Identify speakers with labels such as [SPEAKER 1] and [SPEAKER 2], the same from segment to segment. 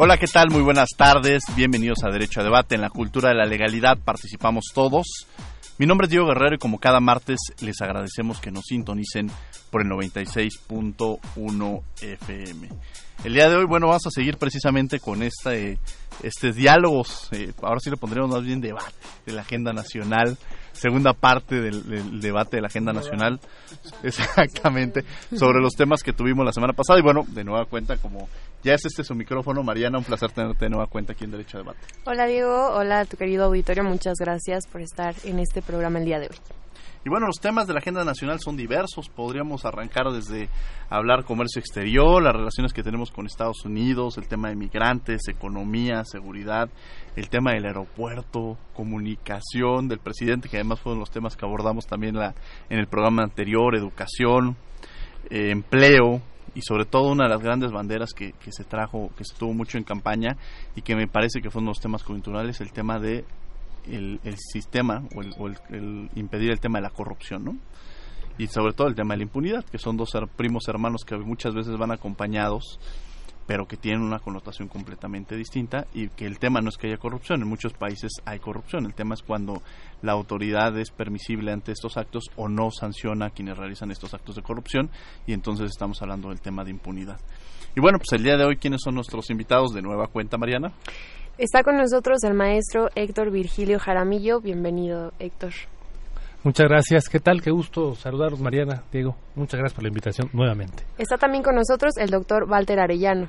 [SPEAKER 1] Hola, ¿qué tal? Muy buenas tardes. Bienvenidos a Derecho a Debate. En la cultura de la legalidad participamos todos. Mi nombre es Diego Guerrero y como cada martes les agradecemos que nos sintonicen por el 96.1 FM. El día de hoy, bueno, vamos a seguir precisamente con este, este diálogos, eh, ahora sí le pondremos más bien debate de la agenda nacional, segunda parte del, debate de la agenda nacional, exactamente, sobre los temas que tuvimos la semana pasada. Y bueno, de nueva cuenta, como ya es este su micrófono, Mariana, un placer tenerte de nueva cuenta aquí en Derecho a Debate.
[SPEAKER 2] Hola Diego, hola a tu querido auditorio, muchas gracias por estar en este programa el día de hoy.
[SPEAKER 1] Y bueno, los temas de la agenda nacional son diversos. Podríamos arrancar desde hablar comercio exterior, las relaciones que tenemos con Estados Unidos, el tema de migrantes, economía, seguridad, el tema del aeropuerto, comunicación del presidente, que además fueron los temas que abordamos también la, en el programa anterior, educación, eh, empleo, y sobre todo una de las grandes banderas que, que, se trajo, que se tuvo mucho en campaña y que me parece que fueron los temas coyunturales, el tema de el, sistema o, el, impedir el tema de la corrupción, ¿no? Y sobre todo el tema de la impunidad, que son dos primos hermanos que muchas veces van acompañados, pero que tienen una connotación completamente distinta y que el tema no es que haya corrupción, en muchos países hay corrupción, el tema es cuando la autoridad es permisible ante estos actos o no sanciona a quienes realizan estos actos de corrupción y entonces estamos hablando del tema de impunidad. Y bueno, pues el día de hoy, ¿quiénes son nuestros invitados de nueva cuenta, Mariana?
[SPEAKER 2] Está con nosotros el maestro Héctor Virgilio Jaramillo. Bienvenido, Héctor.
[SPEAKER 3] Muchas gracias. ¿Qué tal? Qué gusto saludaros, Mariana, Diego. Muchas gracias por la invitación nuevamente.
[SPEAKER 2] Está también con nosotros el doctor Walter Arellano.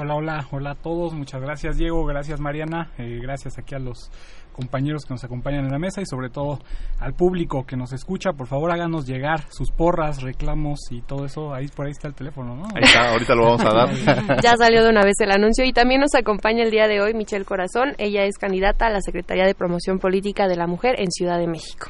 [SPEAKER 4] Hola, hola, hola a todos. Muchas gracias, Diego. Gracias, Mariana. Eh, gracias aquí a los compañeros que nos acompañan en la mesa y sobre todo al público que nos escucha. Por favor, háganos llegar sus porras, reclamos y todo eso. Ahí por ahí está el teléfono, ¿no?
[SPEAKER 1] Ahí está, ahorita lo vamos a dar.
[SPEAKER 2] ya salió de una vez el anuncio y también nos acompaña el día de hoy Michelle Corazón. Ella es candidata a la Secretaría de Promoción Política de la Mujer en Ciudad de México.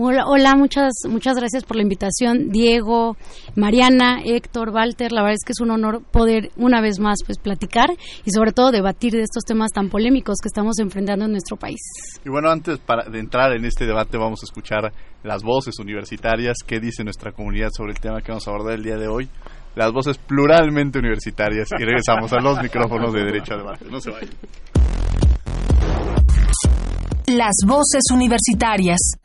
[SPEAKER 5] Hola, muchas, muchas gracias por la invitación, Diego, Mariana, Héctor, Walter. La verdad es que es un honor poder una vez más pues platicar y sobre todo debatir de estos temas tan polémicos que estamos enfrentando en nuestro país.
[SPEAKER 1] Y bueno, antes para, de entrar en este debate vamos a escuchar las voces universitarias, qué dice nuestra comunidad sobre el tema que vamos a abordar el día de hoy. Las voces pluralmente universitarias y regresamos a los micrófonos de derecho a debate. No se vayan.
[SPEAKER 6] Las voces universitarias.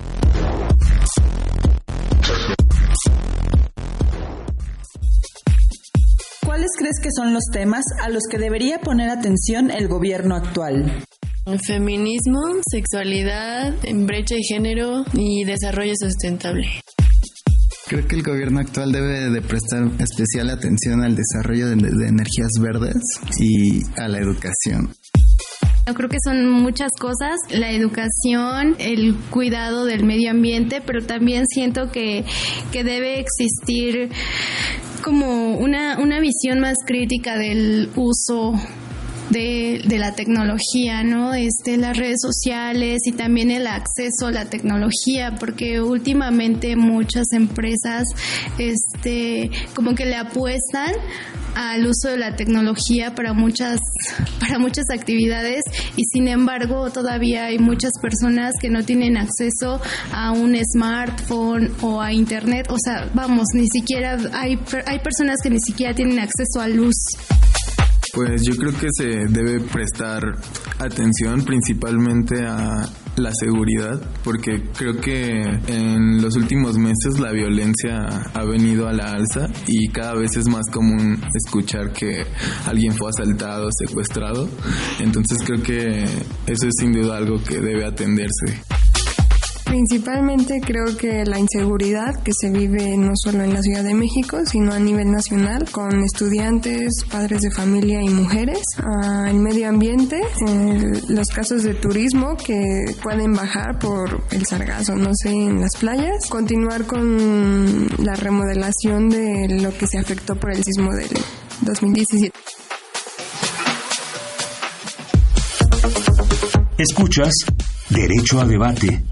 [SPEAKER 7] ¿Cuáles crees que son los temas a los que debería poner atención el gobierno actual?
[SPEAKER 8] Feminismo, sexualidad, brecha de género y desarrollo sustentable.
[SPEAKER 9] Creo que el gobierno actual debe de prestar especial atención al desarrollo de, de energías verdes y a la educación.
[SPEAKER 10] Yo creo que son muchas cosas, la educación, el cuidado del medio ambiente, pero también siento que, que debe existir como una, una visión más crítica del uso de, de, la tecnología, ¿no? Este, las redes sociales y también el acceso a la tecnología, porque últimamente muchas empresas, este, como que le apuestan al uso de la tecnología para muchas, para muchas actividades y sin embargo todavía hay muchas personas que no tienen acceso a un smartphone o a internet, o sea, vamos, ni siquiera hay, hay personas que ni siquiera tienen acceso a luz.
[SPEAKER 9] Pues yo creo que se debe prestar
[SPEAKER 11] atención principalmente a la seguridad, porque creo que en los últimos meses la violencia ha venido a la alza y cada vez es más común escuchar que alguien fue asaltado, secuestrado. Entonces creo que eso es sin duda algo que debe atenderse.
[SPEAKER 12] Principalmente creo que la inseguridad que se vive no solo en la Ciudad de México, sino a nivel nacional, con estudiantes, padres de familia y mujeres, ah, el medio ambiente, los casos de turismo que pueden bajar por el sargazo, no sé, en las playas, continuar con la remodelación de lo que se afectó por el sismo del 2017.
[SPEAKER 13] Escuchas Derecho a Debate.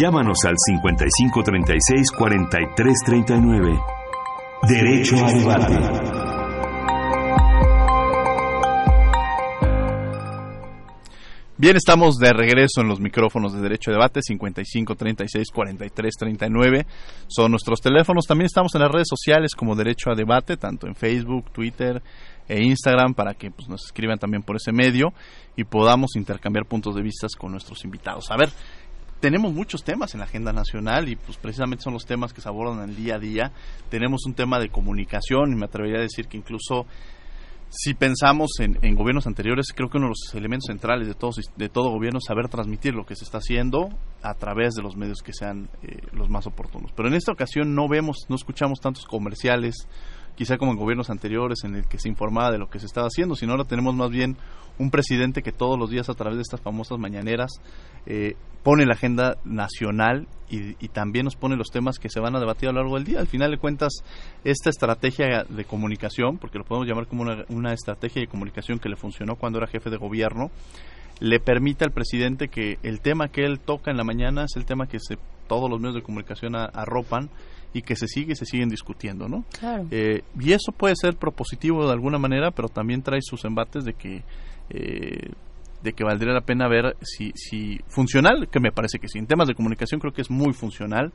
[SPEAKER 13] Llámanos al 5536-4339. Derecho a debate.
[SPEAKER 1] Bien, estamos de regreso en los micrófonos de Derecho a Debate, 55 36 43 39. Son nuestros teléfonos. También estamos en las redes sociales como Derecho a Debate, tanto en Facebook, Twitter e Instagram, para que pues, nos escriban también por ese medio y podamos intercambiar puntos de vista con nuestros invitados. A ver, tenemos muchos temas en la agenda nacional y pues precisamente son los temas que se abordan el día a día. Tenemos un tema de comunicación y me atrevería a decir que incluso si pensamos en, gobiernos anteriores, creo que uno de los elementos centrales de, todos, de todo gobierno es saber transmitir lo que se está haciendo a través de los medios que sean eh, los más oportunos. Pero en esta ocasión no vemos, no escuchamos tantos comerciales, quizá como en gobiernos anteriores en el que se informaba de lo que se estaba haciendo, sino ahora tenemos más bien un presidente que todos los días a través de estas famosas mañaneras eh, pone la agenda nacional y, también nos pone los temas que se van a debatir a lo largo del día. Al final de cuentas, esta estrategia de comunicación, porque lo podemos llamar como una, estrategia de comunicación que le funcionó cuando era jefe de gobierno, le permite al presidente que el tema que él toca en la mañana es el tema que se, todos los medios de comunicación arropan y que se sigue y se siguen discutiendo, ¿no? Eh, y eso puede ser propositivo de alguna manera, pero también trae sus embates de que eh, de que valdría la pena ver si, si funcional, que me parece que sí. En temas de comunicación creo que es muy funcional.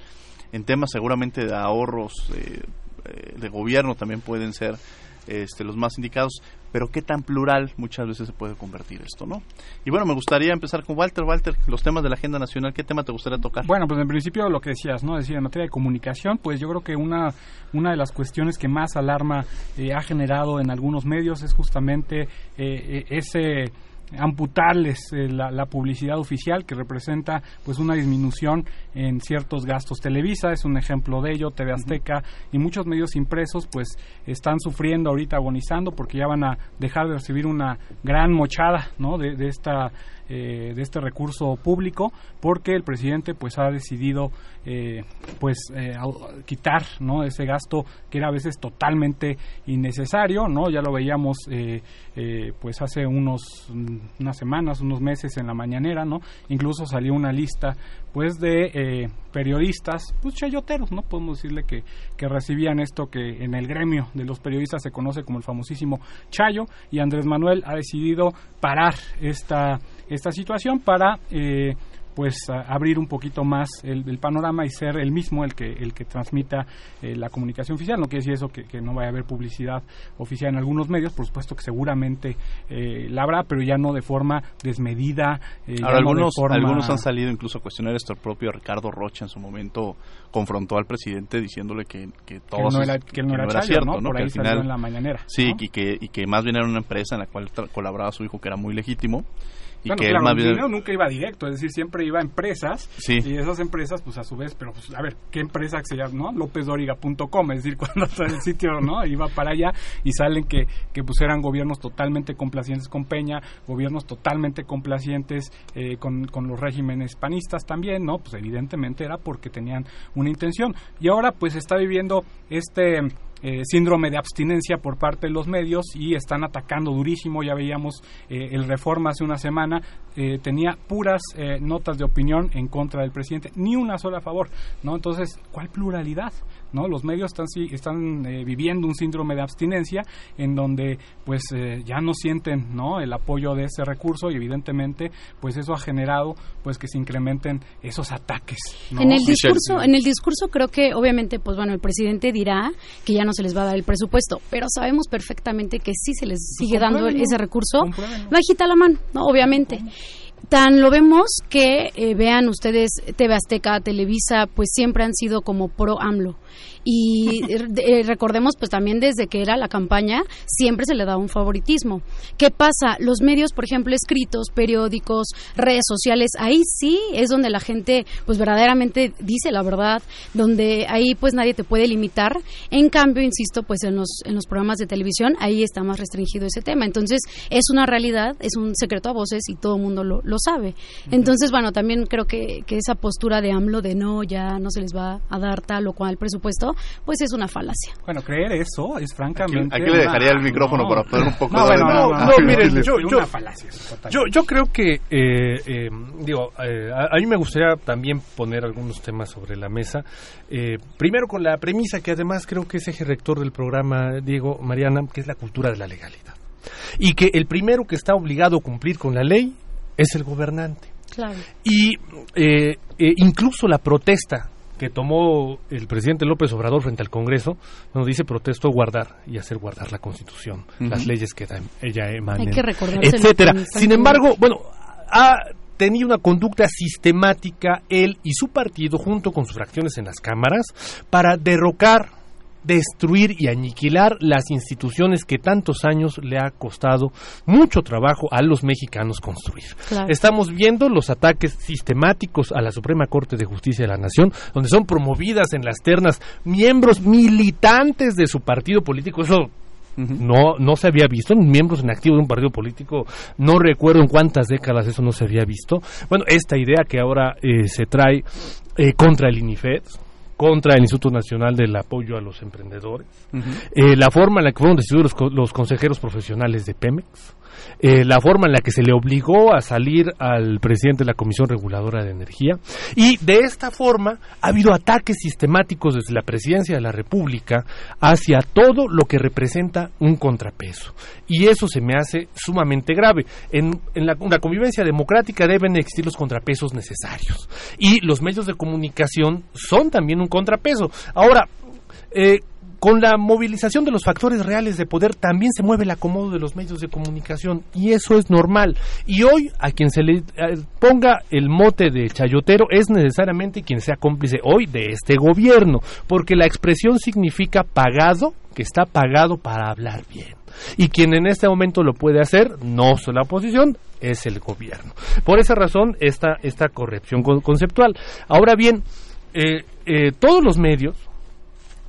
[SPEAKER 1] En temas seguramente de ahorros eh, eh, de gobierno también pueden ser este, los más indicados, pero qué tan plural muchas veces se puede convertir esto, ¿no? Y bueno, me gustaría empezar con Walter. Walter, los temas de la agenda nacional, ¿qué tema te gustaría tocar?
[SPEAKER 4] Bueno, pues en principio lo que decías, ¿no? Decir, en materia de comunicación, pues yo creo que una, una de las cuestiones que más alarma eh, ha generado en algunos medios es justamente ese amputarles eh, la, publicidad oficial que representa pues una disminución en ciertos gastos. Televisa es un ejemplo de ello, TV Azteca y muchos medios impresos pues están sufriendo ahorita agonizando porque ya van a dejar de recibir una gran mochada ¿no? de, de esta eh, de este recurso público porque el presidente pues ha decidido eh, pues eh, quitar no ese gasto que era a veces totalmente innecesario no ya lo veíamos pues hace unos unas semanas unos meses en la mañanera no incluso salió una lista pues de periodistas pues chayoteros no podemos decirle que, que recibían esto que en el gremio de los periodistas se conoce como el famosísimo chayo y Andrés Manuel ha decidido parar esta esta situación para eh, pues abrir un poquito más el, panorama y ser el mismo el que el que transmita eh, la comunicación oficial. No quiere decir eso que, no vaya a haber publicidad oficial en algunos medios por supuesto que seguramente eh, la habrá pero ya no de forma desmedida
[SPEAKER 1] Ahora, algunos algunos han salido incluso a cuestionar esto. El propio Ricardo Rocha en su momento confrontó al presidente diciéndole que, que todo
[SPEAKER 4] no era, que no era, cierto ¿no? por ahí final, en la mañanera
[SPEAKER 1] sí y que y que más bien era una empresa en la cual colaboraba su hijo que era muy legítimo
[SPEAKER 4] y que claro, el dinero nunca iba directo, es decir, siempre iba a empresas y esas empresas, pues a su vez, pero pues, a ver, ¿qué empresa se llama, no? LópezDoriga.com, es decir, cuando está el sitio, ¿no? Iba para allá y salen que, que pues eran gobiernos totalmente complacientes con Peña, gobiernos totalmente complacientes eh, con, con los regímenes panistas también, ¿no? Pues evidentemente era porque tenían una intención. Y ahora pues está viviendo este eh, síndrome de abstinencia por parte de los medios y están atacando durísimo. Ya veíamos eh, el Reforma hace una semana, eh, tenía puras notas de opinión en contra del presidente, ni una sola a favor. ¿no? Entonces, ¿cuál pluralidad? ¿No? Los medios están, están eh, viviendo un síndrome de abstinencia en donde pues eh, ya no sienten, ¿no? El apoyo de ese recurso y evidentemente pues eso ha generado pues que se incrementen esos ataques.
[SPEAKER 5] En el discurso, en el discurso creo que obviamente pues bueno, el presidente dirá que ya no se les va a dar el presupuesto, pero sabemos perfectamente que sí se les pues sigue dando ese recurso. Bajita la mano, ¿no? Obviamente. Tan lo vemos que eh, vean ustedes TV Azteca, Televisa, pues siempre han sido como pro AMLO y eh, recordemos pues también desde que era la campaña siempre se le da un favoritismo. ¿Qué pasa? Los medios, por ejemplo, escritos, periódicos, redes sociales, ahí sí es donde la gente pues verdaderamente dice la verdad, donde ahí pues nadie te puede limitar. En cambio, insisto, pues en los en los programas de televisión ahí está más restringido ese tema. Entonces, es una realidad, es un secreto a voces y todo el mundo lo, lo sabe. Entonces, bueno, también creo que, que esa postura de AMLO de no, ya no se les va a dar tal o cual presupuesto, pues es una falacia.
[SPEAKER 4] Bueno, creer eso es francamente.
[SPEAKER 1] Aquí, le dejaría el micrófono para poner un poco
[SPEAKER 3] no,
[SPEAKER 1] de.
[SPEAKER 3] no, no, no, miren, yo, yo, yo, yo, creo que, eh, eh, digo, eh, a, mí me gustaría también poner algunos temas sobre la mesa. Eh, primero con la premisa que además creo que es eje rector del programa, Diego, Mariana, que es la cultura de la legalidad. Y que el primero que está obligado a cumplir con la ley es el gobernante.
[SPEAKER 5] Claro.
[SPEAKER 3] Y eh, eh, incluso la protesta que tomó el presidente López Obrador frente al Congreso, nos dice protesto guardar y hacer guardar la Constitución, las leyes que ella emana, etcétera. Sin embargo, bueno, ha tenido una conducta sistemática él y su partido junto con sus fracciones en las cámaras para derrocar destruir y aniquilar las instituciones que tantos años le ha costado mucho trabajo a los mexicanos construir. Estamos viendo los ataques sistemáticos a la Suprema Corte de Justicia de la Nación, donde son promovidas en las ternas miembros militantes de su partido político. Eso no, no se había visto, miembros en activo de un partido político, no recuerdo en cuántas décadas eso no se había visto. Bueno, esta idea que ahora eh, se trae eh, contra el INIFED, contra el Instituto Nacional del Apoyo a los Emprendedores, eh, la forma en la que fueron decididos los, consejeros profesionales de Pemex, eh, la forma en la que se le obligó a salir al presidente de la Comisión Reguladora de Energía y de esta forma ha habido ataques sistemáticos desde la presidencia de la República hacia todo lo que representa un contrapeso y eso se me hace sumamente grave. En, la, convivencia democrática deben existir los contrapesos necesarios y los medios de comunicación son también un contrapeso. Ahora, eh, con la movilización de los factores reales de poder también se mueve el acomodo de los medios de comunicación y eso es normal. Y hoy a quien se le eh, ponga el mote de chayotero es necesariamente quien sea cómplice hoy de este gobierno, porque la expresión significa pagado, que está pagado para hablar bien. Y quien en este momento lo puede hacer, no es la oposición, es el gobierno. Por esa razón, esta, esta corrección conceptual. Ahora bien, eh, eh, todos los medios,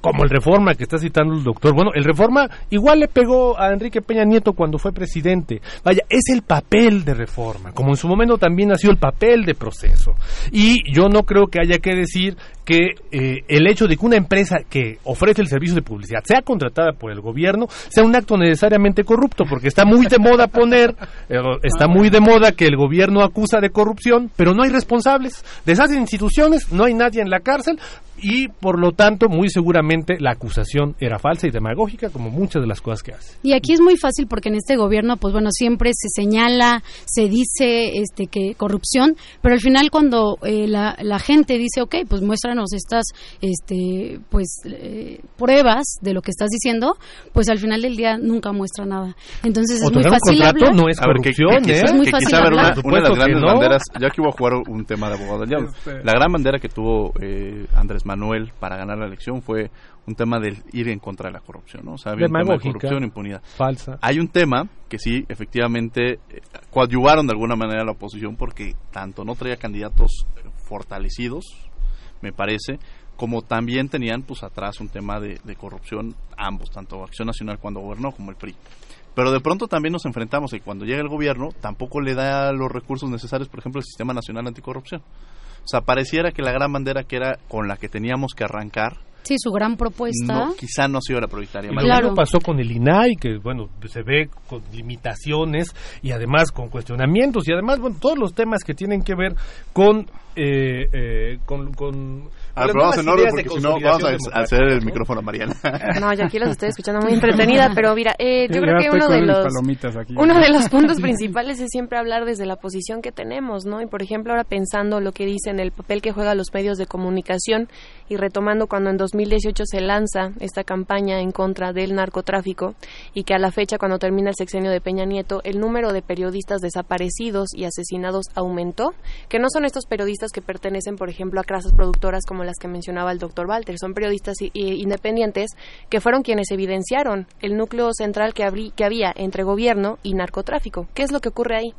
[SPEAKER 3] como el Reforma que está citando el doctor. Bueno, el Reforma igual le pegó a Enrique Peña Nieto cuando fue presidente. Vaya, es el papel de Reforma, como en su momento también ha sido el papel de proceso. Y yo no creo que haya que decir que eh, el hecho de que una empresa que ofrece el servicio de publicidad sea contratada por el gobierno sea un acto necesariamente corrupto, porque está muy de moda poner, eh, está muy de moda que el gobierno acusa de corrupción, pero no hay responsables. De esas instituciones no hay nadie en la cárcel y por lo tanto muy seguramente la acusación era falsa y demagógica como muchas de las cosas que hace.
[SPEAKER 5] Y aquí es muy fácil porque en este gobierno pues bueno siempre se señala, se dice este que corrupción, pero al final cuando eh, la, la gente dice ok pues muestra estas este pues eh, pruebas de lo que estás diciendo, pues al final del día nunca muestra nada. Entonces es muy fácil hablar.
[SPEAKER 3] no es corrupción, ¿eh?
[SPEAKER 5] es muy fácil hablar.
[SPEAKER 1] Una, de las grandes banderas, yo aquí voy a jugar un tema de abogado del diablo. Este. La gran bandera que tuvo eh, Andrés Manuel para ganar la elección fue un tema del ir en contra de la corrupción, ¿no? O sea, había un tema de corrupción, impunidad.
[SPEAKER 3] Falsa.
[SPEAKER 1] Hay un tema que sí, efectivamente, coadyuvaron de alguna manera a la oposición porque tanto no traía candidatos fortalecidos, me parece, como también tenían pues atrás un tema de, corrupción ambos, tanto Acción Nacional cuando gobernó como el PRI. Pero de pronto también nos enfrentamos y cuando llega el gobierno tampoco le da los recursos necesarios, por ejemplo, el Sistema Nacional Anticorrupción. O sea, pareciera que la gran bandera que era con la que teníamos que arrancar
[SPEAKER 5] Sí, su gran propuesta.
[SPEAKER 1] No, quizá no ha sido la prioritaria.
[SPEAKER 3] Y lo pasó con el INAI, que bueno, se ve con limitaciones y además con cuestionamientos y además, bueno, todos los temas que tienen que ver con, eh, eh, con,
[SPEAKER 1] Ah, pero vamos en orden porque si no vamos a hacer el micrófono a Mariana.
[SPEAKER 2] No, yo aquí los estoy escuchando muy entretenida, pero mira, eh, yo creo que uno de los uno de los puntos principales es siempre hablar desde la posición que tenemos, ¿no? Y por ejemplo, ahora pensando lo que dicen el papel que juegan los medios de comunicación y retomando cuando en 2018 se lanza esta campaña en contra del narcotráfico y que a la fecha cuando termina el sexenio de Peña Nieto el número de periodistas desaparecidos y asesinados aumentó, que no son estos periodistas que pertenecen, por ejemplo, a casas productoras como las que mencionaba el doctor Walter, son periodistas independientes que fueron quienes evidenciaron el núcleo central que, que había entre gobierno y narcotráfico. ¿Qué es lo que ocurre ahí?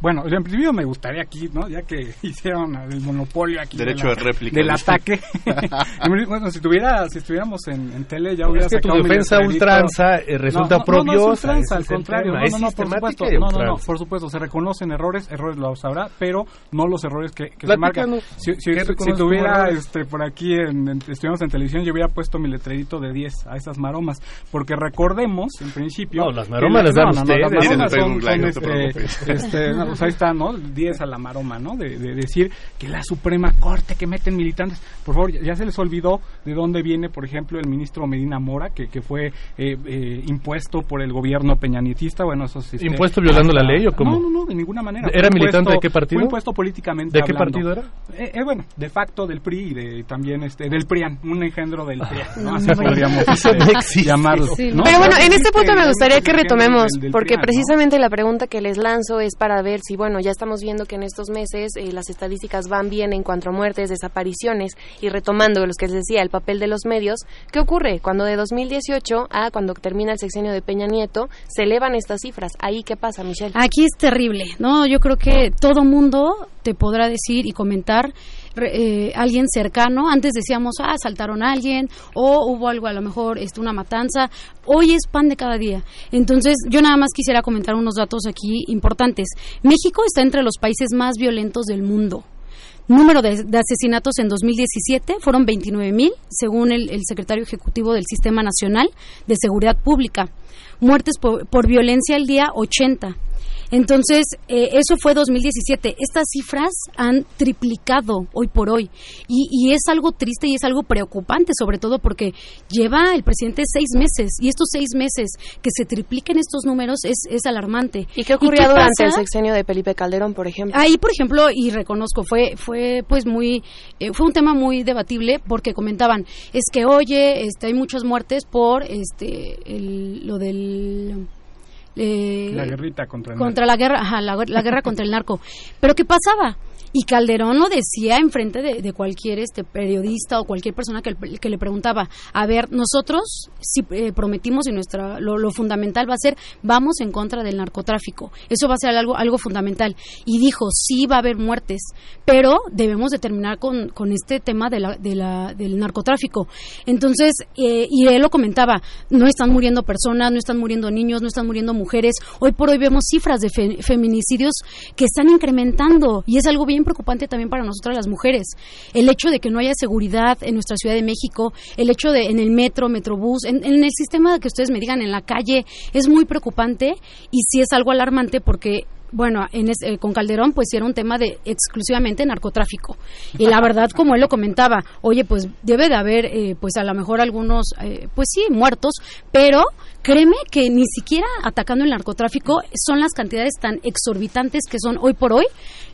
[SPEAKER 4] Bueno, en principio me gustaría aquí, ¿no? Ya que hicieron el monopolio aquí
[SPEAKER 1] Derecho de, réplica,
[SPEAKER 4] del ataque. bueno, si tuviera, si estuviéramos en, tele ya hubiera
[SPEAKER 3] es que tu defensa ultranza eh, resulta
[SPEAKER 4] no,
[SPEAKER 3] propio.
[SPEAKER 4] No, no, ultranza, al contrario. no, no, por supuesto. No, no, no, por supuesto. Se reconocen errores, errores los habrá, pero no los errores que, que se marcan. Si, si, si tuviera este, por aquí, en, en, estuviéramos en televisión, yo hubiera puesto mi letrerito de 10 a esas maromas. Porque recordemos, en principio.
[SPEAKER 3] No, las maromas las dan ustedes.
[SPEAKER 4] Las maromas son, este, pues ahí está, ¿no? 10 a la maroma, ¿no? De, de, decir que la Suprema Corte que meten militantes. Por favor, ya, se les olvidó de dónde viene, por ejemplo, el ministro Medina Mora, que, que fue eh, eh, impuesto por el gobierno peñanitista. Bueno, eso sí.
[SPEAKER 3] ¿Impuesto violando la ley o cómo?
[SPEAKER 4] No, no, no, de ninguna manera.
[SPEAKER 3] ¿Era militante de qué partido?
[SPEAKER 4] Fue impuesto políticamente.
[SPEAKER 3] ¿De qué partido era?
[SPEAKER 4] Eh, eh, bueno, de facto del PRI y de, también este, del PRIAN, un engendro del PRIAN, ¿no? Así podríamos este, llamarlo.
[SPEAKER 2] Sí, ¿no? Pero bueno, en este punto me gustaría que retomemos, porque precisamente la pregunta que les lanzo es para ver si, bueno, ya estamos viendo que en estos meses eh, las estadísticas van bien en cuanto a muertes, desapariciones y retomando los que les decía, el papel de los medios, ¿qué ocurre cuando de 2018 a cuando termina el sexenio de Peña Nieto se elevan estas cifras? Ahí qué pasa, Michelle?
[SPEAKER 5] Aquí es terrible, ¿no? Yo creo que todo mundo te podrá decir y comentar eh, alguien cercano. Antes decíamos, ah, saltaron a alguien o hubo algo, a lo mejor este, una matanza. Hoy es pan de cada día. Entonces, yo nada más quisiera comentar unos datos aquí importantes. México está entre los países más violentos del mundo. Número de, de asesinatos en 2017 fueron 29.000, según el, el, secretario ejecutivo del Sistema Nacional de Seguridad Pública. Muertes por, por violencia al día, 80. Entonces, eh, eso fue 2017. Estas cifras han triplicado hoy por hoy. Y, y, es algo triste y es algo preocupante, sobre todo porque lleva el presidente seis meses. Y estos seis meses que se tripliquen estos números es, es alarmante.
[SPEAKER 2] ¿Y qué ocurrió durante el sexenio de Felipe Calderón, por ejemplo?
[SPEAKER 5] Ahí, por ejemplo, y reconozco, fue, fue pues muy, eh, fue un tema muy debatible porque comentaban, es que, oye, este, hay muchas muertes por este, el, lo del
[SPEAKER 4] eh, la guerrita contra el
[SPEAKER 5] contra narco. la guerra, ajá, la, la guerra contra el narco. Pero qué pasaba? Y Calderón lo decía en frente de, de, cualquier este periodista o cualquier persona que, le preguntaba, a ver, nosotros si eh, prometimos y nuestra lo, lo, fundamental va a ser vamos en contra del narcotráfico. Eso va a ser algo algo fundamental. Y dijo, sí va a haber muertes, pero debemos de terminar con, con este tema de la, de la, del narcotráfico. Entonces, eh, y él lo comentaba, no están muriendo personas, no están muriendo niños, no están muriendo mujeres. Hoy por hoy vemos cifras de fe, feminicidios que están incrementando y es algo bien preocupante también para nosotras las mujeres. El hecho de que no haya seguridad en nuestra Ciudad de México, el hecho de en el metro, metrobús, en, en el sistema que ustedes me digan en la calle, es muy preocupante y sí es algo alarmante porque bueno, en es, eh, con Calderón pues era un tema de exclusivamente narcotráfico. Y la verdad, como él lo comentaba, oye, pues debe de haber eh, pues a lo mejor algunos, eh, pues sí, muertos, pero créeme que ni siquiera atacando el narcotráfico son las cantidades tan exorbitantes que son hoy por hoy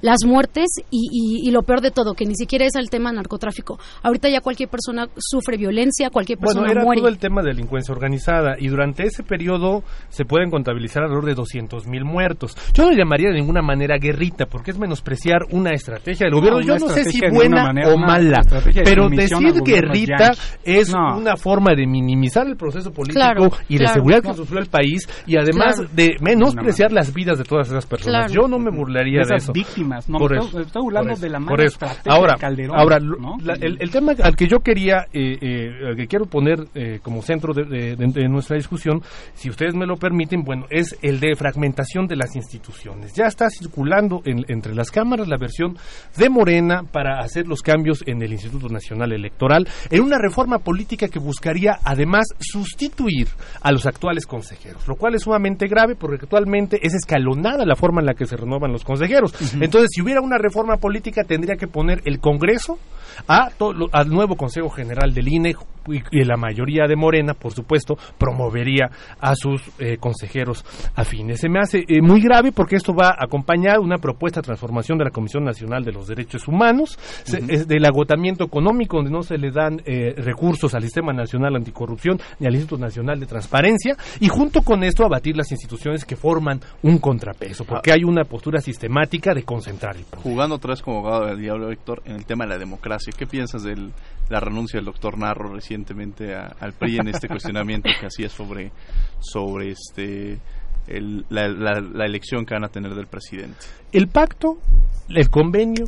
[SPEAKER 5] las muertes y, y, y lo peor de todo, que ni siquiera es el tema narcotráfico. Ahorita ya cualquier persona sufre violencia, cualquier persona
[SPEAKER 3] bueno, era
[SPEAKER 5] muere.
[SPEAKER 3] todo el tema de delincuencia organizada y durante ese periodo se pueden contabilizar alrededor de 200 mil muertos. Yo no llamaría de ninguna manera guerrita porque es menospreciar una estrategia del gobierno.
[SPEAKER 4] No,
[SPEAKER 3] Yo no sé si buena
[SPEAKER 4] manera,
[SPEAKER 3] o mala, pero decir guerrita es
[SPEAKER 4] No.
[SPEAKER 3] una forma de minimizar el proceso político
[SPEAKER 5] Claro,
[SPEAKER 3] y de
[SPEAKER 5] claro.
[SPEAKER 3] Seguridad que sufrió el país y además
[SPEAKER 5] Claro.
[SPEAKER 3] de menospreciar las vidas de todas esas personas.
[SPEAKER 5] Claro.
[SPEAKER 3] Yo no me burlaría de
[SPEAKER 4] esas
[SPEAKER 3] eso.
[SPEAKER 4] víctimas, no,
[SPEAKER 3] Por
[SPEAKER 4] me
[SPEAKER 3] eso,
[SPEAKER 4] estoy, burlando de la
[SPEAKER 3] por
[SPEAKER 4] mala
[SPEAKER 3] eso.
[SPEAKER 4] estrategia
[SPEAKER 3] Ahora,
[SPEAKER 4] de Calderón.
[SPEAKER 3] ahora
[SPEAKER 4] ¿no?
[SPEAKER 3] la- el, el tema al que yo quería, eh, eh, que quiero poner eh, como centro de, de- de- de nuestra discusión, si ustedes me lo permiten, bueno, es el de fragmentación de las instituciones. Ya está circulando en- entre las cámaras la versión de Morena para hacer los cambios en el Instituto Nacional Electoral, en una reforma política que buscaría además sustituir a los actuales consejeros, lo cual es sumamente grave porque actualmente es escalonada la forma en la que se renuevan los consejeros. Entonces, si hubiera una reforma política, tendría que poner el Congreso a al nuevo Consejo General del INE y, la mayoría de Morena, por supuesto, promovería a sus eh, consejeros afines. Se me hace eh, muy grave porque esto va a acompañar una propuesta de transformación de la Comisión Nacional de los Derechos Humanos, del agotamiento económico, donde no se le dan eh, recursos al Sistema Nacional Anticorrupción ni al Instituto Nacional de Transparencia, y junto con esto abatir las instituciones que forman un contrapeso, porque ah. hay una postura sistemática de concentrar el poder.
[SPEAKER 1] Jugando otra vez como abogado del diablo, Héctor, en el tema de la democracia, ¿qué piensas de la renuncia del doctor Narro recientemente al PRI en este cuestionamiento que hacía sobre, sobre este la, la, elección que van a tener del presidente.
[SPEAKER 3] El pacto, el convenio,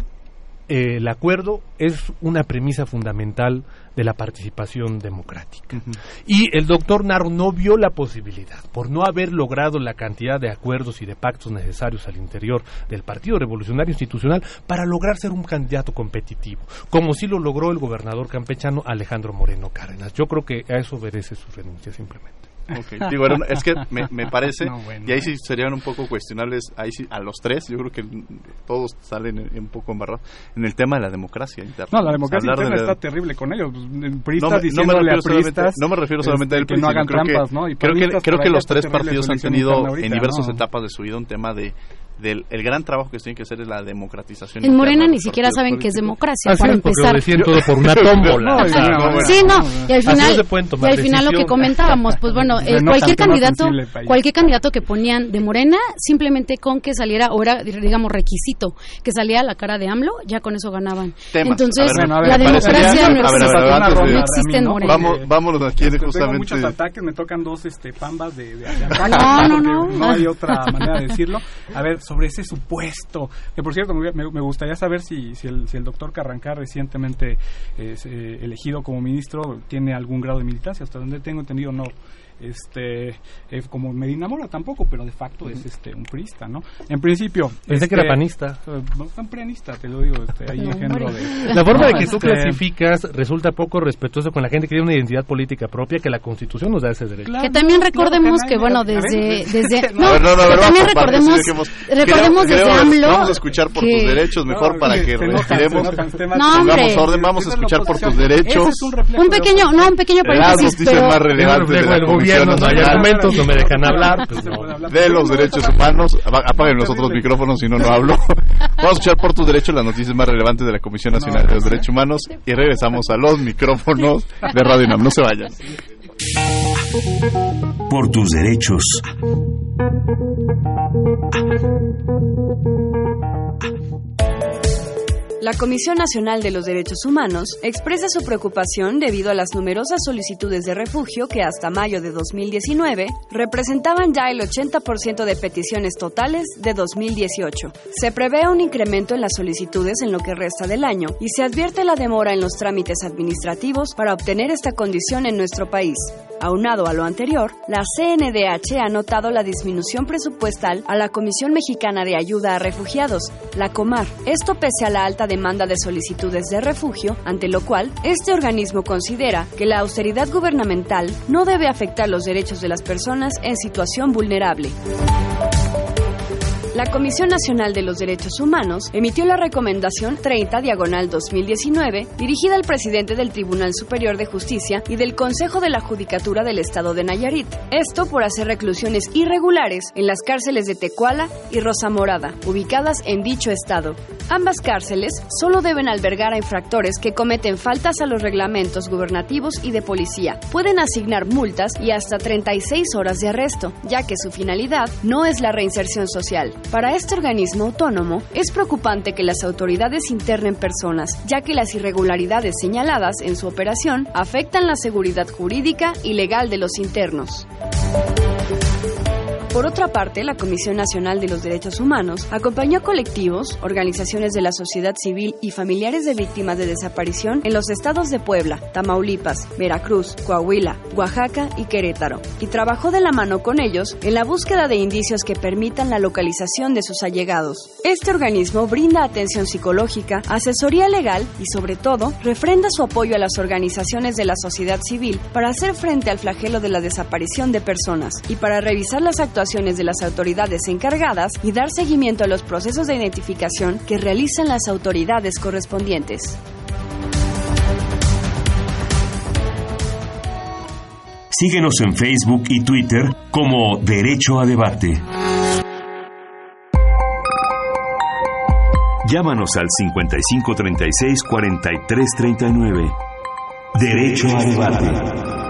[SPEAKER 3] eh, el acuerdo es una premisa fundamental de la participación democrática. Y el doctor Narro no vio la posibilidad, por no haber logrado la cantidad de acuerdos y de pactos necesarios al interior del Partido Revolucionario Institucional para lograr ser un candidato competitivo, como sí lo logró el gobernador campechano Alejandro Moreno Cárdenas. Yo creo que a eso obedece su renuncia simplemente.
[SPEAKER 1] Digo, es que me, me parece, y ahí sí serían un poco cuestionables, ahí sí, a los tres, yo creo que todos salen un poco embarrados en el tema de la democracia interna.
[SPEAKER 4] No, la democracia interna está terrible con ellos.
[SPEAKER 1] no, me, refiero solamente al
[SPEAKER 4] que no hagan trampas,
[SPEAKER 1] ¿no? creo que, creo que los tres partidos han tenido en diversas etapas de su vida un tema de del el gran trabajo que tienen que hacer es la democratización.
[SPEAKER 5] En Morena ni siquiera saben qué es democracia, para empezar.
[SPEAKER 3] Lo todo por una tómbola.
[SPEAKER 5] sí, no, y al final, y al final lo que comentábamos, pues bueno, eh, cualquier candidato, cualquier candidato que ponían de Morena, simplemente con que saliera, o era, digamos, requisito, que saliera la cara de AMLO, ya con eso ganaban. Entonces, la democracia no existe, en Morena.
[SPEAKER 1] Vamos, vámonos aquí justamente.
[SPEAKER 4] Tengo muchos ataques, me tocan dos este, pambas de, de, No, no, no. No hay otra manera de decirlo. A ver, sobre ese supuesto, que por cierto me, gustaría saber si, si, el, si el doctor Carrancar recientemente eh, elegido como ministro tiene algún grado de militancia, hasta donde tengo entendido no este eh, como Medina Mora tampoco pero de facto es este un priista no en principio
[SPEAKER 3] pensé que era este, panista.
[SPEAKER 4] eh, no tan prianista te lo digo este, ahí de,
[SPEAKER 3] la forma de que tú este, clasificas resulta poco respetuoso con la gente que tiene una identidad política propia que la constitución nos da ese derecho.
[SPEAKER 5] Que también recordemos que, bueno desde desde no, también recordemos recordemos desde AMLO
[SPEAKER 1] vamos a escuchar por tus derechos mejor para que retiremos. no orden vamos a escuchar por tus derechos.
[SPEAKER 5] Un pequeño no un pequeño paréntesis
[SPEAKER 1] pero más relevante
[SPEAKER 3] no, hay argumentos, no me dejan hablar. Pues
[SPEAKER 1] de los derechos humanos, apaguen los otros micrófonos si no, no hablo. Vamos a escuchar por tus derechos las noticias más relevantes de la Comisión Nacional de los Derechos Humanos y regresamos a los micrófonos de Radio UNAM. No se vayan.
[SPEAKER 13] Por tus derechos.
[SPEAKER 14] La Comisión Nacional de los Derechos Humanos expresa su preocupación debido a las numerosas solicitudes de refugio que hasta mayo de 2019 representaban ya el 80% de peticiones totales de 2018. Se prevé un incremento en las solicitudes en lo que resta del año y se advierte la demora en los trámites administrativos para obtener esta condición en nuestro país. Aunado a lo anterior, la CNDH ha notado la disminución presupuestal a la Comisión Mexicana de Ayuda a Refugiados, la COMAR. Esto pese a la alta demanda de solicitudes de refugio, ante lo cual este organismo considera que la austeridad gubernamental no debe afectar los derechos de las personas en situación vulnerable. La Comisión Nacional de los Derechos Humanos emitió la recomendación 30 diagonal 2019 dirigida al presidente del Tribunal Superior de Justicia y del Consejo de la Judicatura del Estado de Nayarit. Esto por hacer reclusiones irregulares en las cárceles de Tecuala y Rosa Morada, ubicadas en dicho estado. Ambas cárceles solo deben albergar a infractores que cometen faltas a los reglamentos gubernativos y de policía. Pueden asignar multas y hasta 36 horas de arresto, ya que su finalidad no es la reinserción social. Para este organismo autónomo, es preocupante que las autoridades internen personas, ya que las irregularidades señaladas en su operación afectan la seguridad jurídica y legal de los internos. Por otra parte, la Comisión Nacional de los Derechos Humanos acompañó colectivos, organizaciones de la sociedad civil y familiares de víctimas de desaparición en los estados de Puebla, Tamaulipas, Veracruz, Coahuila, Oaxaca y Querétaro, y trabajó de la mano con ellos en la búsqueda de indicios que permitan la localización de sus allegados. Este organismo brinda atención psicológica, asesoría legal y sobre todo refrenda su apoyo a las organizaciones de la sociedad civil para hacer frente al flagelo de la desaparición de personas y para revisar las actuaciones de las autoridades encargadas y dar seguimiento a los procesos de identificación que realizan las autoridades correspondientes.
[SPEAKER 13] Síguenos en Facebook y Twitter como Derecho a Debate. Llámanos al 5536-4339. Derecho a Debate.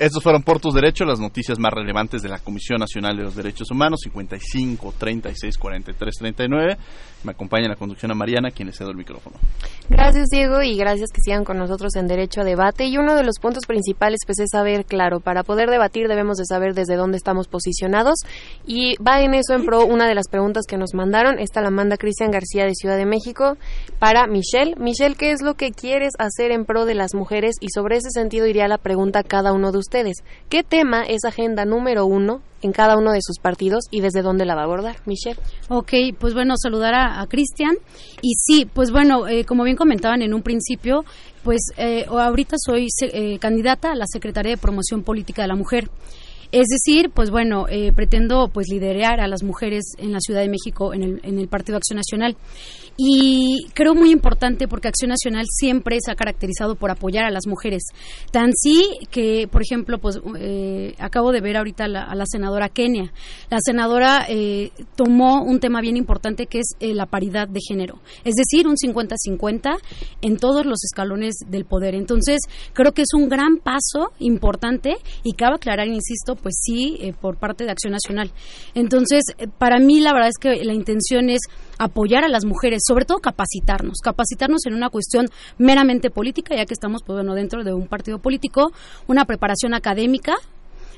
[SPEAKER 1] Estos fueron por tus derechos las noticias más relevantes de la Comisión Nacional de los Derechos Humanos, 55 36 43 39. Me acompaña en la conducción a Mariana, quien le cedo el micrófono.
[SPEAKER 2] Gracias, Diego, y gracias que sigan con nosotros en Derecho a Debate. Y uno de los puntos principales pues, es saber, claro, para poder debatir debemos de saber desde dónde estamos posicionados. Y va en eso en pro una de las preguntas que nos mandaron. Esta la manda Cristian García de Ciudad de México para Michelle. Michelle, ¿qué es lo que quieres hacer en pro de las mujeres? Y sobre ese sentido iría la pregunta a cada uno de ustedes ¿Qué tema es agenda número uno en cada uno de sus partidos y desde dónde la va a abordar, Michelle.
[SPEAKER 5] Ok, pues bueno, saludar a, Cristian. Y sí, pues bueno, eh, como bien comentaban en un principio, pues eh, ahorita soy eh, candidata a la Secretaría de Promoción Política de la Mujer. Es decir, pues bueno, pretendo pues liderar a las mujeres en la Ciudad de México en el, en el Partido Acción Nacional. Y creo muy importante porque Acción Nacional siempre se ha caracterizado por apoyar a las mujeres. Tan sí que, por ejemplo, pues eh, acabo de ver ahorita a la senadora Kenia. La senadora eh, tomó un tema bien importante que es eh, la paridad de género. Es decir, un 50-50 en todos los escalones del poder. Entonces, creo que es un gran paso importante y cabe aclarar, insisto, pues sí, por parte de Acción Nacional. Entonces, para mí la verdad es que la intención es apoyar a las mujeres, sobre todo capacitarnos, capacitarnos en una cuestión meramente política, ya que estamos pues, bueno, dentro de un partido político, una preparación académica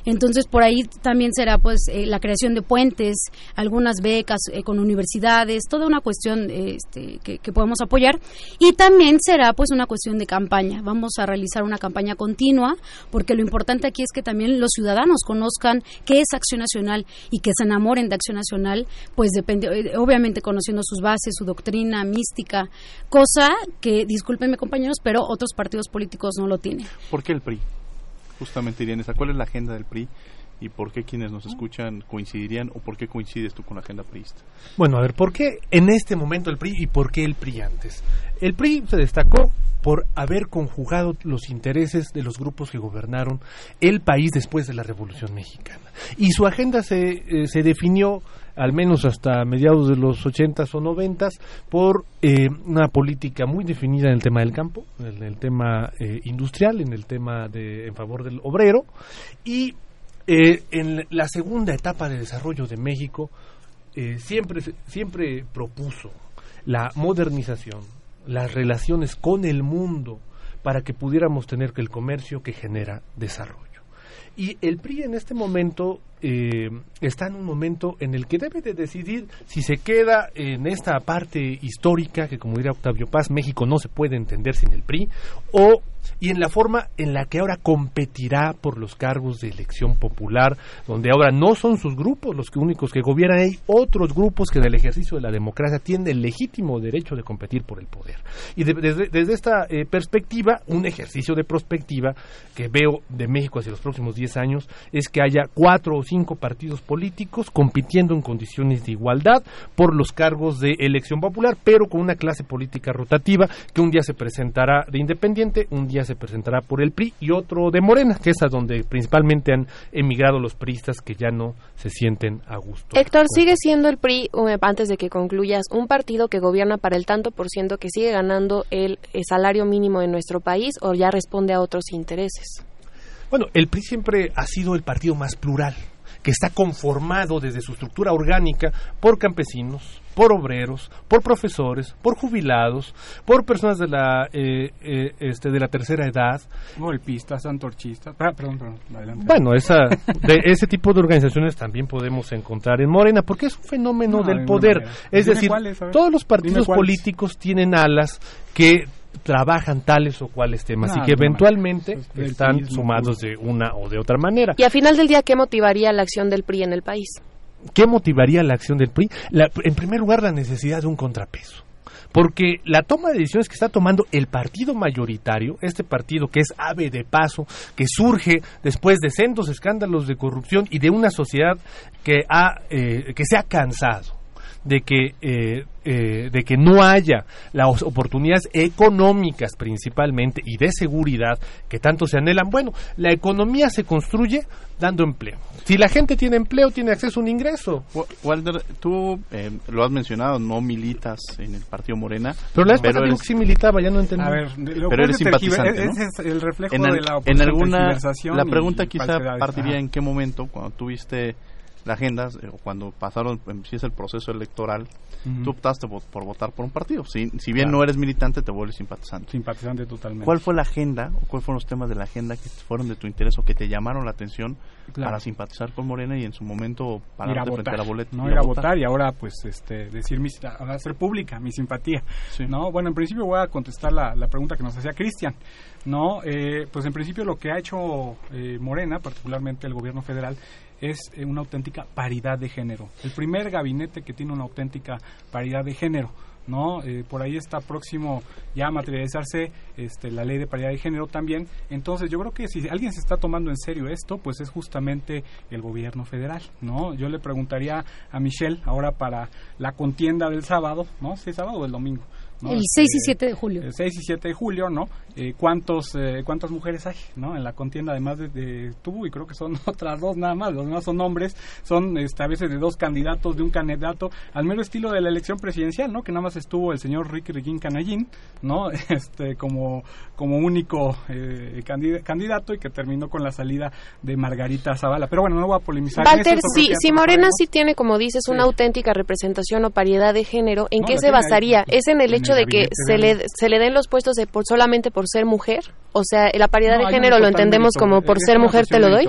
[SPEAKER 5] entonces, por ahí también será pues eh, la creación de puentes, algunas becas eh, con universidades, toda una cuestión este, que, podemos apoyar. Y también será pues una cuestión de campaña. Vamos a realizar una campaña continua, porque lo importante aquí es que también los ciudadanos conozcan qué es Acción Nacional y que se enamoren de Acción Nacional, pues depende, eh, obviamente conociendo sus bases, su doctrina mística, cosa que, discúlpenme compañeros, pero otros partidos políticos no lo tienen.
[SPEAKER 1] ¿Por qué el PRI? Justamente Irene, ¿cuál es la agenda del PRI? y por qué quienes nos escuchan coincidirían o por qué coincides tú con la agenda priista.
[SPEAKER 3] Bueno, a ver, ¿por qué en este momento el PRI y por qué el PRI antes? El PRI se destacó por haber conjugado los intereses de los grupos que gobernaron el país después de la Revolución Mexicana. Y su agenda se, eh, se definió al menos hasta mediados de los 80 o 90 por eh, una política muy definida en el tema del campo, en el tema eh, industrial, en el tema de en favor del obrero y eh, en la segunda etapa de desarrollo de México siempre siempre propuso la modernización, las relaciones con el mundo para que pudiéramos tener que el comercio que genera desarrollo. Y el PRI en este momento eh, está en un momento en el que debe de decidir si se queda en esta parte histórica, que como diría Octavio Paz, México no se puede entender sin el PRI, o y en la forma en la que ahora competirá por los cargos de elección popular, donde ahora no son sus grupos los únicos que gobiernan, hay otros grupos que en el ejercicio de la democracia tienen el legítimo derecho de competir por el poder. Y desde, esta eh, perspectiva, un ejercicio de prospectiva que veo de México hacia los próximos 10 años es que haya cuatro o cinco partidos políticos compitiendo en condiciones de igualdad por los cargos de elección popular, pero con una clase política rotativa que un día se presentará de independiente, un día se presentará por el PRI y otro de Morena, que es a donde principalmente han emigrado los priistas que ya no se sienten a gusto.
[SPEAKER 2] Héctor, ¿sigue siendo el PRI, antes de que concluyas, un partido que gobierna para el tanto por ciento que sigue ganando el, salario mínimo en nuestro país o ya responde a otros intereses?
[SPEAKER 3] Bueno, el PRI siempre ha sido el partido más plural, que está conformado desde su estructura orgánica por campesinos, por obreros, por profesores, por jubilados, por personas de la eh, eh, este de la tercera edad,
[SPEAKER 4] golpistas, antorchistas, ah, perdón, perdón, adelante.
[SPEAKER 3] Bueno, esa de ese tipo de organizaciones también podemos encontrar en Morena, porque es un fenómeno del poder, es decir, todos los partidos políticos tienen alas que trabajan tales o cuales temas y que eventualmente están sumados de una o de otra manera.
[SPEAKER 2] Y a final del día, ¿qué motivaría la acción del PRI en el país?
[SPEAKER 3] ¿Qué motivaría la acción del PRI? en primer lugar, la necesidad de un contrapeso. Porque la toma de decisiones que está tomando el partido mayoritario, este partido que es ave de paso, que surge después de centros escándalos de corrupción y de una sociedad que, ha, eh, que se ha cansado de que, eh, eh, de que no haya las oportunidades económicas principalmente y de seguridad que tanto se anhelan. Bueno, la economía se construye dando empleo. Si la gente tiene empleo, tiene acceso a un ingreso.
[SPEAKER 1] Walter, tú eh, lo has mencionado, no militas en el Partido Morena.
[SPEAKER 3] Pero la vez pasada que sí militaba, ya no entendí.
[SPEAKER 1] pero eres simpatizante, ¿no?
[SPEAKER 4] es el reflejo
[SPEAKER 1] en
[SPEAKER 4] de la
[SPEAKER 1] en alguna, La pregunta quizá partiría en qué momento, cuando tuviste la agenda, eh, cuando pasaron, empieza el proceso electoral, tú optaste por, votar por un partido. Si, si bien no eres militante, te vuelves simpatizante.
[SPEAKER 4] Simpatizante totalmente.
[SPEAKER 1] ¿Cuál fue la agenda o cuáles fueron los temas de la agenda que fueron de tu interés o que te llamaron la atención para simpatizar con Morena y en su momento para frente a la boleta?
[SPEAKER 4] No ir a votar. y ahora pues este decir mi, hacer pública mi simpatía. No, bueno, en principio voy a contestar la, la pregunta que nos hacía Cristian. No, eh, pues en principio lo que ha hecho eh, Morena, particularmente el gobierno federal, es eh, una auténtica paridad de género. El primer gabinete que tiene una auténtica paridad de género. ¿no? Eh, por ahí está próximo ya a materializarse este, la ley de paridad de género también. Entonces, yo creo que si alguien se está tomando en serio esto, pues es justamente el gobierno federal, ¿no? Yo le preguntaría a Michelle ahora para la contienda del sábado, ¿no? Si es sábado o el domingo.
[SPEAKER 5] El 6 y 7 de julio.
[SPEAKER 4] El 6 y 7 de julio, ¿no? Eh, ¿cuántos, eh, ¿Cuántas mujeres hay, ¿no? En la contienda, además de, de, tú, y creo que son otras dos nada más, los demás son hombres, son este, a veces de dos candidatos, de un candidato, al mero estilo de la elección presidencial, ¿no? Que nada más estuvo el señor Ricky Riquín Canallín, ¿no? Este, como, como único eh, candidato y que terminó con la salida de Margarita Zavala. Pero bueno, no voy a polemizar.
[SPEAKER 2] Walter, si, si Morena sí tiene, como dices, una auténtica representación o paridad de género, ¿en qué se basaría? ¿Es en el hecho de que se le, se le den los puestos de por, solamente por ser mujer? O sea, la paridad de género lo entendemos como por ser mujer te lo doy.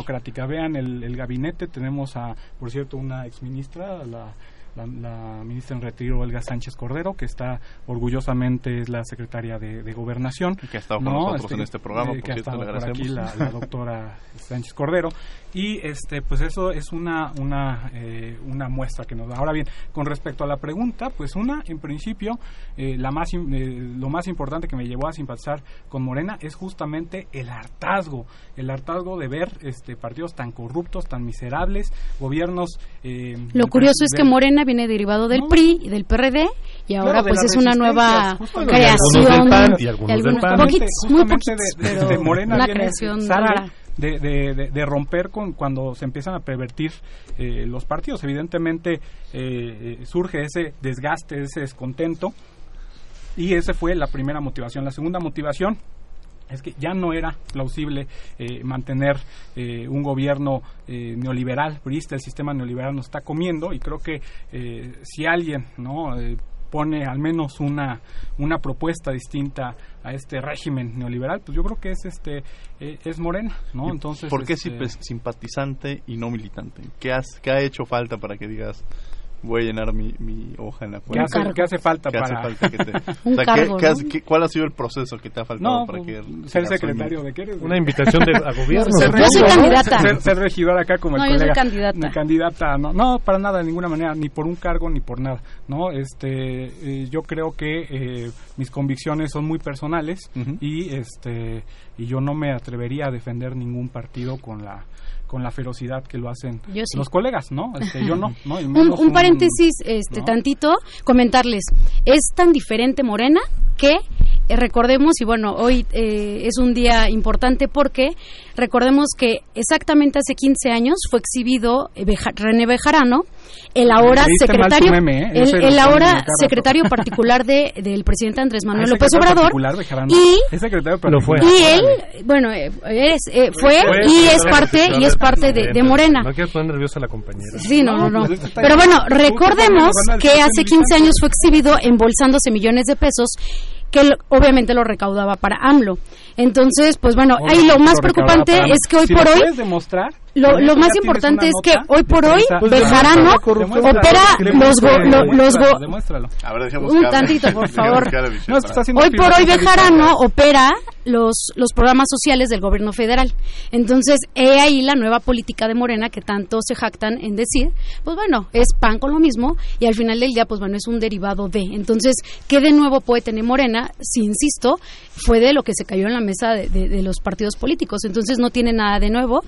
[SPEAKER 4] Vean el, el gabinete, tenemos a, por cierto, una exministra, la la, ministra en retiro Olga Sánchez Cordero, que está orgullosamente es la secretaria de, Gobernación.
[SPEAKER 1] que ha estado con nosotros en este, este programa,
[SPEAKER 4] eh, que ha estado por aquí la, la, doctora Sánchez Cordero. Y este pues eso es una, una, eh, una muestra que nos da. Ahora bien, con respecto a la pregunta, pues una, en principio, eh, la más, lo más importante que me llevó a simpatizar con Morena es justamente el hartazgo, el hartazgo de ver este partidos tan corruptos, tan miserables, gobiernos...
[SPEAKER 5] lo curioso es que Morena viene derivado del PRI y del PRD y ahora pues es una nueva creación
[SPEAKER 3] y algunos del PAN,
[SPEAKER 4] muy poquitos, de, Morena una creación De, de, de, romper con cuando se empiezan a pervertir eh, los partidos. Evidentemente eh, eh, surge ese desgaste, ese descontento y esa fue la primera motivación. La segunda motivación es que ya no era plausible eh, mantener eh, un gobierno eh, neoliberal, el sistema neoliberal nos está comiendo y creo que si alguien no pone al menos una una propuesta distinta a este régimen neoliberal, pues yo creo que es este es Morena, ¿no? Entonces,
[SPEAKER 1] ¿por qué
[SPEAKER 4] este,
[SPEAKER 1] simpatizante y no militante? ¿Qué, has, ¿Qué ha hecho falta para que digas voy a llenar mi, mi hoja en la
[SPEAKER 4] cuenta. ¿Qué hace, falta para...?
[SPEAKER 1] ¿Cuál ha sido el proceso que te ha faltado para que...
[SPEAKER 4] Ser secretario de qué
[SPEAKER 3] Una invitación de, a gobierno.
[SPEAKER 5] Ser, yo soy candidata.
[SPEAKER 4] Ser, regidor acá como el colega.
[SPEAKER 5] No, candidata.
[SPEAKER 4] candidata, no, no, para nada, de ninguna manera, ni por un cargo ni por nada, ¿no? Este, eh, yo creo que eh, mis convicciones son muy personales y este y yo no me atrevería a defender ningún partido con la con la ferocidad que lo hacen los colegas, ¿no? Este, yo no, ¿no?
[SPEAKER 5] Un, paréntesis, este, tantito, comentarles, es tan diferente Morena que eh, recordemos, y bueno, hoy eh, es un día importante porque recordemos que exactamente hace 15 años fue exhibido eh, René Bejarano, el ahora secretario, el, ahora secretario particular de, del presidente Andrés Manuel López Obrador. Y, y él, bueno, es, fue, y es parte y es parte de, Morena.
[SPEAKER 3] No quiero poner nerviosa la compañera.
[SPEAKER 5] Sí, no, no, no. Pero bueno, recordemos que hace 15 años fue exhibido embolsándose millones de pesos que obviamente lo recaudaba para AMLO. Entonces, pues bueno, ahí lo más preocupante es que hoy por hoy...
[SPEAKER 4] demostrar?
[SPEAKER 5] Lo, lo más importante es que hoy por hoy Bejarano opera los los un tantito por favor. hoy por hoy Bejarano opera los los programas sociales del gobierno federal. Entonces he ahí la nueva política de Morena que tanto se jactan en decir pues bueno es pan con lo mismo y al final del día pues bueno es un derivado de. Entonces qué de nuevo puede tener Morena si insisto fue de lo que se cayó en la mesa de, los partidos políticos. Entonces no tiene nada de nuevo.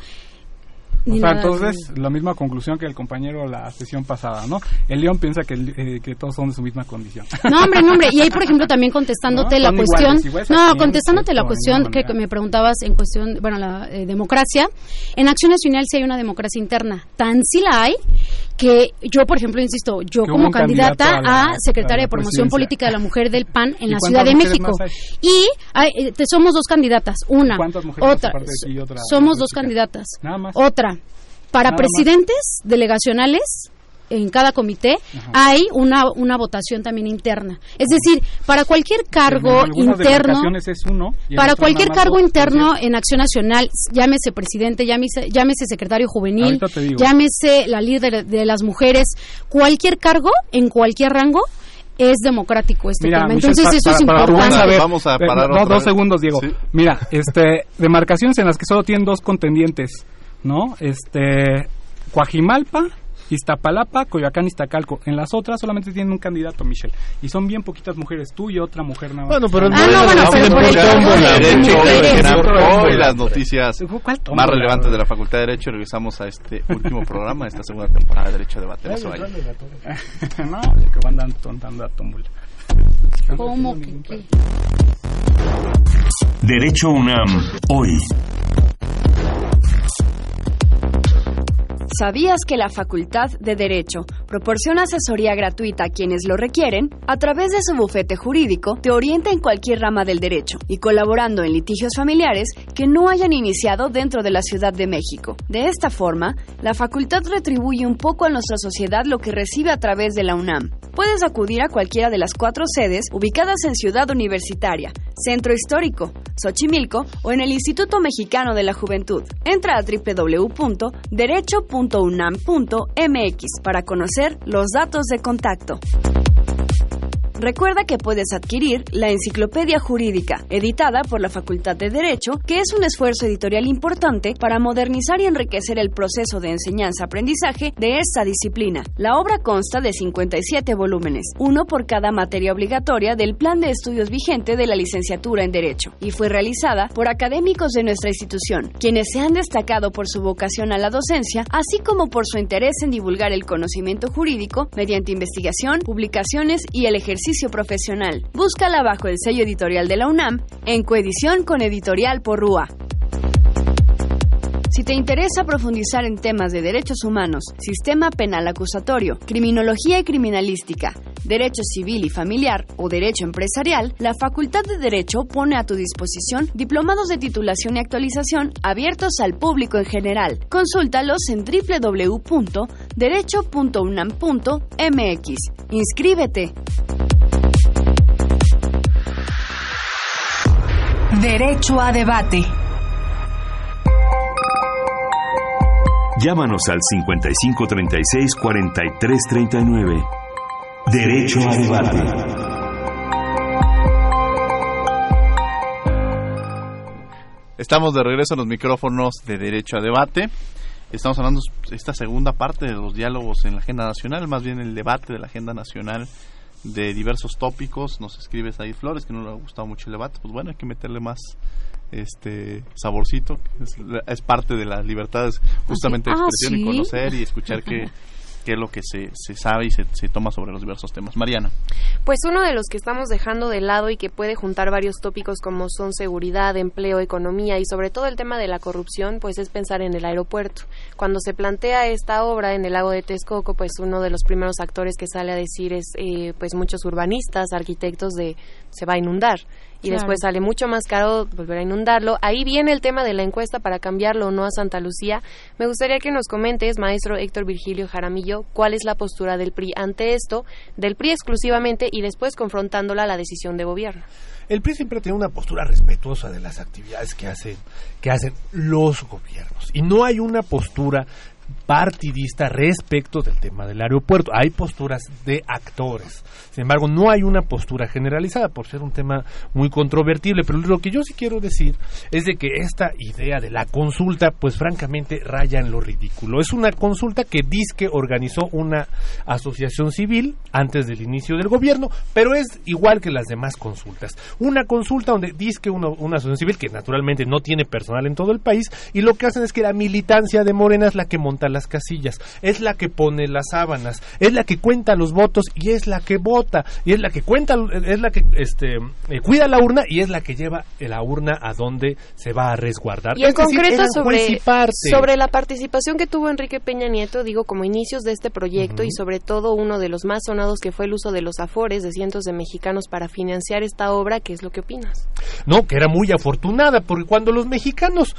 [SPEAKER 4] O sea, entonces, la misma conclusión que el compañero la sesión pasada, ¿no? El León piensa que, eh, que todos son de su misma condición.
[SPEAKER 5] No, hombre, no, hombre. Y ahí, por ejemplo, también contestándote la cuestión. no, contestándote la cuestión que, me preguntabas en cuestión, bueno, la eh, democracia. En Acción Nacional sí hay una democracia interna. Tan sí la hay que yo, por ejemplo, insisto, yo como candidata a, secretaria de promoción política de la mujer del PAN en la Ciudad de México. Y eh, somos dos candidatas, una, otra, somos dos candidatas, otra, para presidentes delegacionales en cada comité hay una, una votación también interna. Es decir, para cualquier cargo interno, para cualquier cargo interno en Acción Nacional, llámese presidente, llámese, llámese secretario juvenil, llámese la líder de, las mujeres, cualquier cargo en cualquier rango es democrático este tema. Entonces eso es importante.
[SPEAKER 4] Vamos a parar dos segundos, Diego. Mira, este, demarcaciones en las que solo tienen dos contendientes, ¿no? Este, Coajimalpa Iztapalapa, Coyoacán, Iztacalco. En las otras solamente tienen un candidato, Michelle. Y son bien poquitas mujeres, tú y otra mujer nada más.
[SPEAKER 1] Bueno, pero ah, no, bueno, pero Hoy las noticias más relevantes de la Facultad de Derecho. Regresamos a este último programa, esta segunda temporada de Derecho Debate. No vaya.
[SPEAKER 4] no, que van dando a tómbola.
[SPEAKER 5] ¿Cómo que qué?
[SPEAKER 13] Derecho UNAM, hoy.
[SPEAKER 14] ¿Sabías que la Facultad de Derecho proporciona asesoría gratuita a quienes lo requieren? A través de su bufete jurídico, te orienta en cualquier rama del derecho y colaborando en litigios familiares que no hayan iniciado dentro de la Ciudad de México. De esta forma, la facultad retribuye un poco a nuestra sociedad lo que recibe a través de la UNAM. Puedes acudir a cualquiera de las cuatro sedes ubicadas en Ciudad Universitaria, Centro Histórico, Xochimilco o en el Instituto Mexicano de la Juventud. Entra a www.derecho.com unam.mx para conocer los datos de contacto. Recuerda que puedes adquirir la Enciclopedia Jurídica, editada por la Facultad de Derecho, que es un esfuerzo editorial importante para modernizar y enriquecer el proceso de enseñanza-aprendizaje de esta disciplina. La obra consta de 57 volúmenes, uno por cada materia obligatoria del plan de estudios vigente de la licenciatura en Derecho, y fue realizada por académicos de nuestra institución, quienes se han destacado por su vocación a la docencia, así como por su interés en divulgar el conocimiento jurídico mediante investigación, publicaciones y el ejercicio profesional. Búscala bajo el sello editorial de la UNAM en coedición con Editorial Porrúa. Si te interesa profundizar en temas de derechos humanos, sistema penal acusatorio, criminología y criminalística, derecho civil y familiar o derecho empresarial, la Facultad de Derecho pone a tu disposición diplomados de titulación y actualización abiertos al público en general. Consúltalos en www.derecho.unam.mx. ¡Inscríbete!
[SPEAKER 6] Derecho a debate.
[SPEAKER 13] Llámanos al 5536-4339. Derecho a debate.
[SPEAKER 1] Estamos de regreso en los micrófonos de Derecho a Debate. Estamos hablando esta segunda parte de los diálogos en la agenda nacional, más bien el debate de la agenda nacional de diversos tópicos. Nos escribes ahí Flores, que no le ha gustado mucho el debate. Pues bueno, hay que meterle más este saborcito. Es, es parte de las libertades justamente de ah, expresión y conocer y escuchar qué, qué es lo que se, se sabe y se, se, toma sobre los diversos temas. Mariana.
[SPEAKER 2] Pues uno de los que estamos dejando de lado y que puede juntar varios tópicos como son seguridad, empleo, economía y sobre todo el tema de la corrupción, pues es pensar en el aeropuerto. Cuando se plantea esta obra en el lago de Texcoco, pues uno de los primeros actores que sale a decir es eh, pues muchos urbanistas, arquitectos de se va a inundar y después sale mucho más caro volver a inundarlo. Ahí viene el tema de la encuesta para cambiarlo o no a Santa Lucía. Me gustaría que nos comentes, maestro Héctor Virgilio Jaramillo, cuál es la postura del PRI ante esto, del PRI exclusivamente y después confrontándola a la decisión de gobierno.
[SPEAKER 3] El PRI siempre tiene una postura respetuosa de las actividades que hacen, que hacen los gobiernos. Y no hay una postura partidista respecto del tema del aeropuerto. Hay posturas de actores. Sin embargo, no hay una postura generalizada por ser un tema muy controvertible. Pero lo que yo sí quiero decir es de que esta idea de la consulta, pues francamente raya en lo ridículo. Es una consulta que que organizó una asociación civil antes del inicio del gobierno, pero es igual que las demás consultas. Una consulta donde dice una, una asociación civil que naturalmente no tiene personal en todo el país y lo que hacen es que la militancia de Morena es la que monta las casillas, es la que pone las sábanas, es la que cuenta los votos y es la que vota y es la que cuenta, es la que este, eh, cuida la urna y es la que lleva la urna a donde se va a resguardar.
[SPEAKER 2] Y en concreto sobre, sobre la participación que tuvo Enrique Peña Nieto, digo, como inicios de este proyecto y sobre todo uno de los más sonados que fue el uso de los afores de cientos de mexicanos para financiar esta obra, ¿qué es lo que opinas?
[SPEAKER 3] No, que era muy afortunada, porque cuando los mexicanos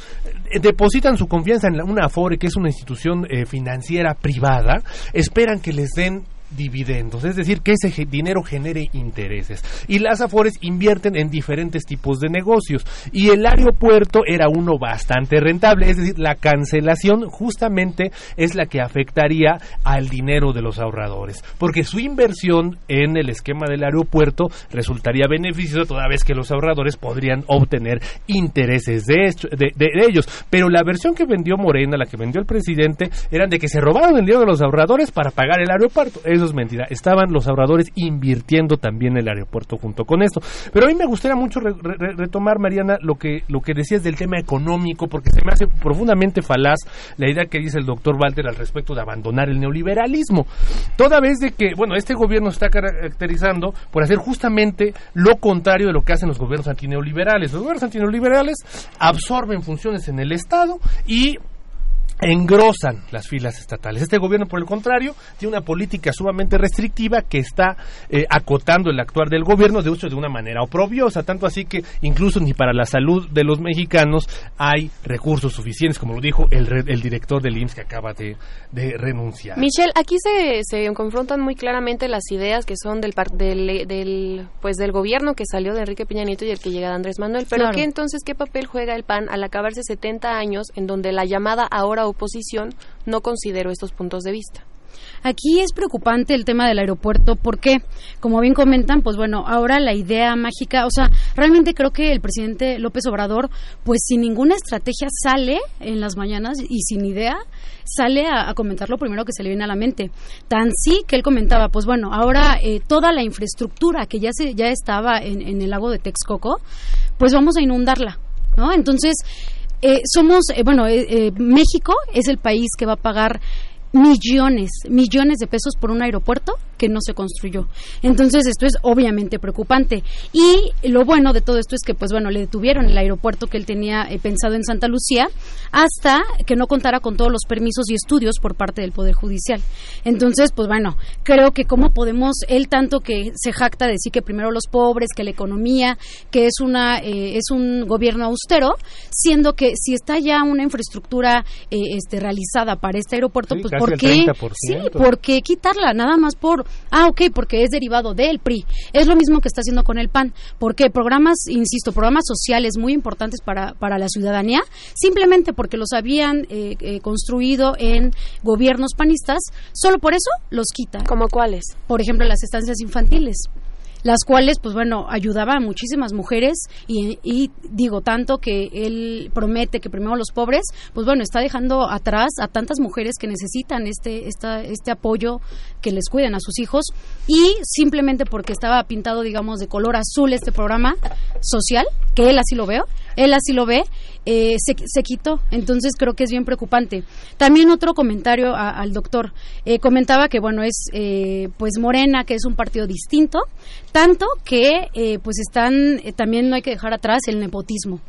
[SPEAKER 3] eh, depositan su confianza en una afore, que es una institución eh, financiera privada, esperan que les den dividendos, es decir, que ese dinero genere intereses. Y las Afores invierten en diferentes tipos de negocios. Y el aeropuerto era uno bastante rentable, es decir, la cancelación justamente es la que afectaría al dinero de los ahorradores, porque su inversión en el esquema del aeropuerto resultaría beneficiosa toda vez que los ahorradores podrían obtener intereses de, de, ellos. Pero la versión que vendió Morena, la que vendió el presidente, eran de que se robaron el dinero de los ahorradores para pagar el aeropuerto eso es mentira. Estaban los ahorradores invirtiendo también el aeropuerto junto con esto. Pero a mí me gustaría mucho retomar, Mariana, lo que, lo que decías del tema económico, porque se me hace profundamente falaz la idea que dice el doctor Walter al respecto de abandonar el neoliberalismo. Toda vez de que, bueno, este gobierno está caracterizando por hacer justamente lo contrario de lo que hacen los gobiernos antineoliberales. Los gobiernos antineoliberales absorben funciones en el Estado y engrosan las filas estatales. Este gobierno, por el contrario, tiene una política sumamente restrictiva que está eh, acotando el actuar del gobierno, de hecho, de una manera oprobiosa, tanto así que incluso ni para la salud de los mexicanos hay recursos suficientes, como lo dijo el, el director del IMSS que acaba de, renunciar.
[SPEAKER 2] Michelle, aquí se, se, confrontan muy claramente las ideas que son del, del, del, pues, del gobierno que salió de Enrique Peña Nieto y el que llega de Andrés Manuel, pero ¿qué entonces, qué papel juega el PAN al acabarse 70 años en donde la llamada ahora oposición no considero estos puntos de vista.
[SPEAKER 5] Aquí es preocupante el tema del aeropuerto porque, como bien comentan, pues bueno, ahora la idea mágica, o sea, realmente creo que el presidente López Obrador, pues sin ninguna estrategia sale en las mañanas y sin idea sale a, comentar lo primero que se le viene a la mente. Tan sí que él comentaba, pues bueno, ahora eh, toda la infraestructura que ya se ya estaba en, en el lago de Texcoco, pues vamos a inundarla, ¿no? Entonces eh, somos, eh, bueno, eh, México es el país que va a pagar millones, millones de pesos por un aeropuerto que no se construyó. Entonces, esto es obviamente preocupante. Y lo bueno de todo esto es que, pues bueno, le detuvieron el aeropuerto que él tenía eh, pensado en Santa Lucía hasta que no contara con todos los permisos y estudios por parte del Poder Judicial. Entonces, pues bueno, creo que cómo podemos, él tanto que se jacta de decir que primero los pobres, que la economía, que es, una, eh, es un gobierno austero, siendo que si está ya una infraestructura eh, este, realizada para este aeropuerto, pues ¿por qué? Sí, ¿por qué quitarla? Nada más por Ah, ok, porque es derivado del PRI. Es lo mismo que está haciendo con el PAN. porque Programas, insisto, programas sociales muy importantes para, para la ciudadanía, simplemente porque los habían eh, eh, construido en gobiernos panistas, solo por eso los quita.
[SPEAKER 2] ¿Como cuáles?
[SPEAKER 5] Por ejemplo, las estancias infantiles las cuales, pues bueno, ayudaba a muchísimas mujeres y, digo tanto que él promete que primero los pobres, pues bueno, está dejando atrás a tantas mujeres que necesitan este, esta, este apoyo que les cuiden a sus hijos y simplemente porque estaba pintado, digamos, de color azul este programa social, que él así lo veo, él así lo ve, eh, se, quitó. Entonces creo que es bien preocupante. También otro comentario al doctor. Eh, comentaba que, bueno, es eh, pues Morena, que es un partido distinto, tanto que pues están, también no hay que dejar atrás el nepotismo.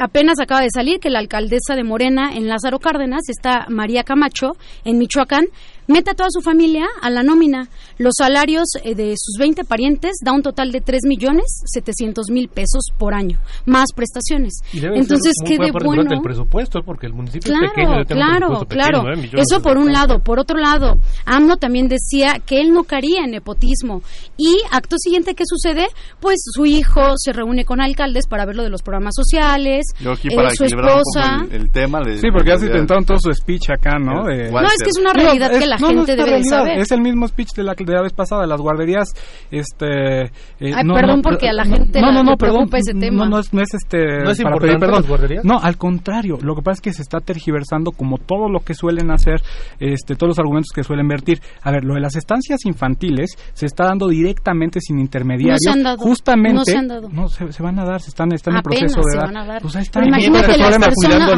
[SPEAKER 5] apenas acaba de salir que la alcaldesa de Morena en Lázaro Cárdenas está María Camacho en Michoacán mete a toda su familia a la nómina. Los salarios eh, de sus 20 parientes da un total de 3 millones 700 mil pesos por año, más prestaciones. Entonces, ¿qué de bueno?
[SPEAKER 3] el presupuesto, porque el municipio
[SPEAKER 5] claro,
[SPEAKER 3] es pequeño.
[SPEAKER 5] Claro, claro, Eso por un lado. Por otro lado, AMLO también decía que él no caería en nepotismo. Y acto siguiente, ¿qué sucede? Pues su hijo se reúne con alcaldes para ver lo de los programas sociales.
[SPEAKER 1] Yo aquí para
[SPEAKER 5] eh, su esposa.
[SPEAKER 1] el, tema.
[SPEAKER 4] sí, porque ya se intentaron todo su speech acá, ¿no?
[SPEAKER 5] no, es que es una realidad que la gente debe saber.
[SPEAKER 4] Es el mismo speech de la, de la vez pasada, las guarderías. Este,
[SPEAKER 5] eh, Ay, perdón, porque a la gente no, no, no, perdón, ese tema.
[SPEAKER 4] No, no, es, no es este.
[SPEAKER 3] ¿No es para pedir perdón. Las guarderías?
[SPEAKER 4] No, al contrario. Lo que pasa es que se está tergiversando como todo lo que suelen hacer, este, todos los argumentos que suelen vertir. A ver, lo de las estancias infantiles se está dando directamente sin intermediarios.
[SPEAKER 5] No se han dado.
[SPEAKER 4] Justamente.
[SPEAKER 5] No se han dado.
[SPEAKER 4] No, se, se van a dar, se están, están en proceso de
[SPEAKER 5] se Van a dar.
[SPEAKER 4] Pues ahí está.
[SPEAKER 5] Imagínate las personas,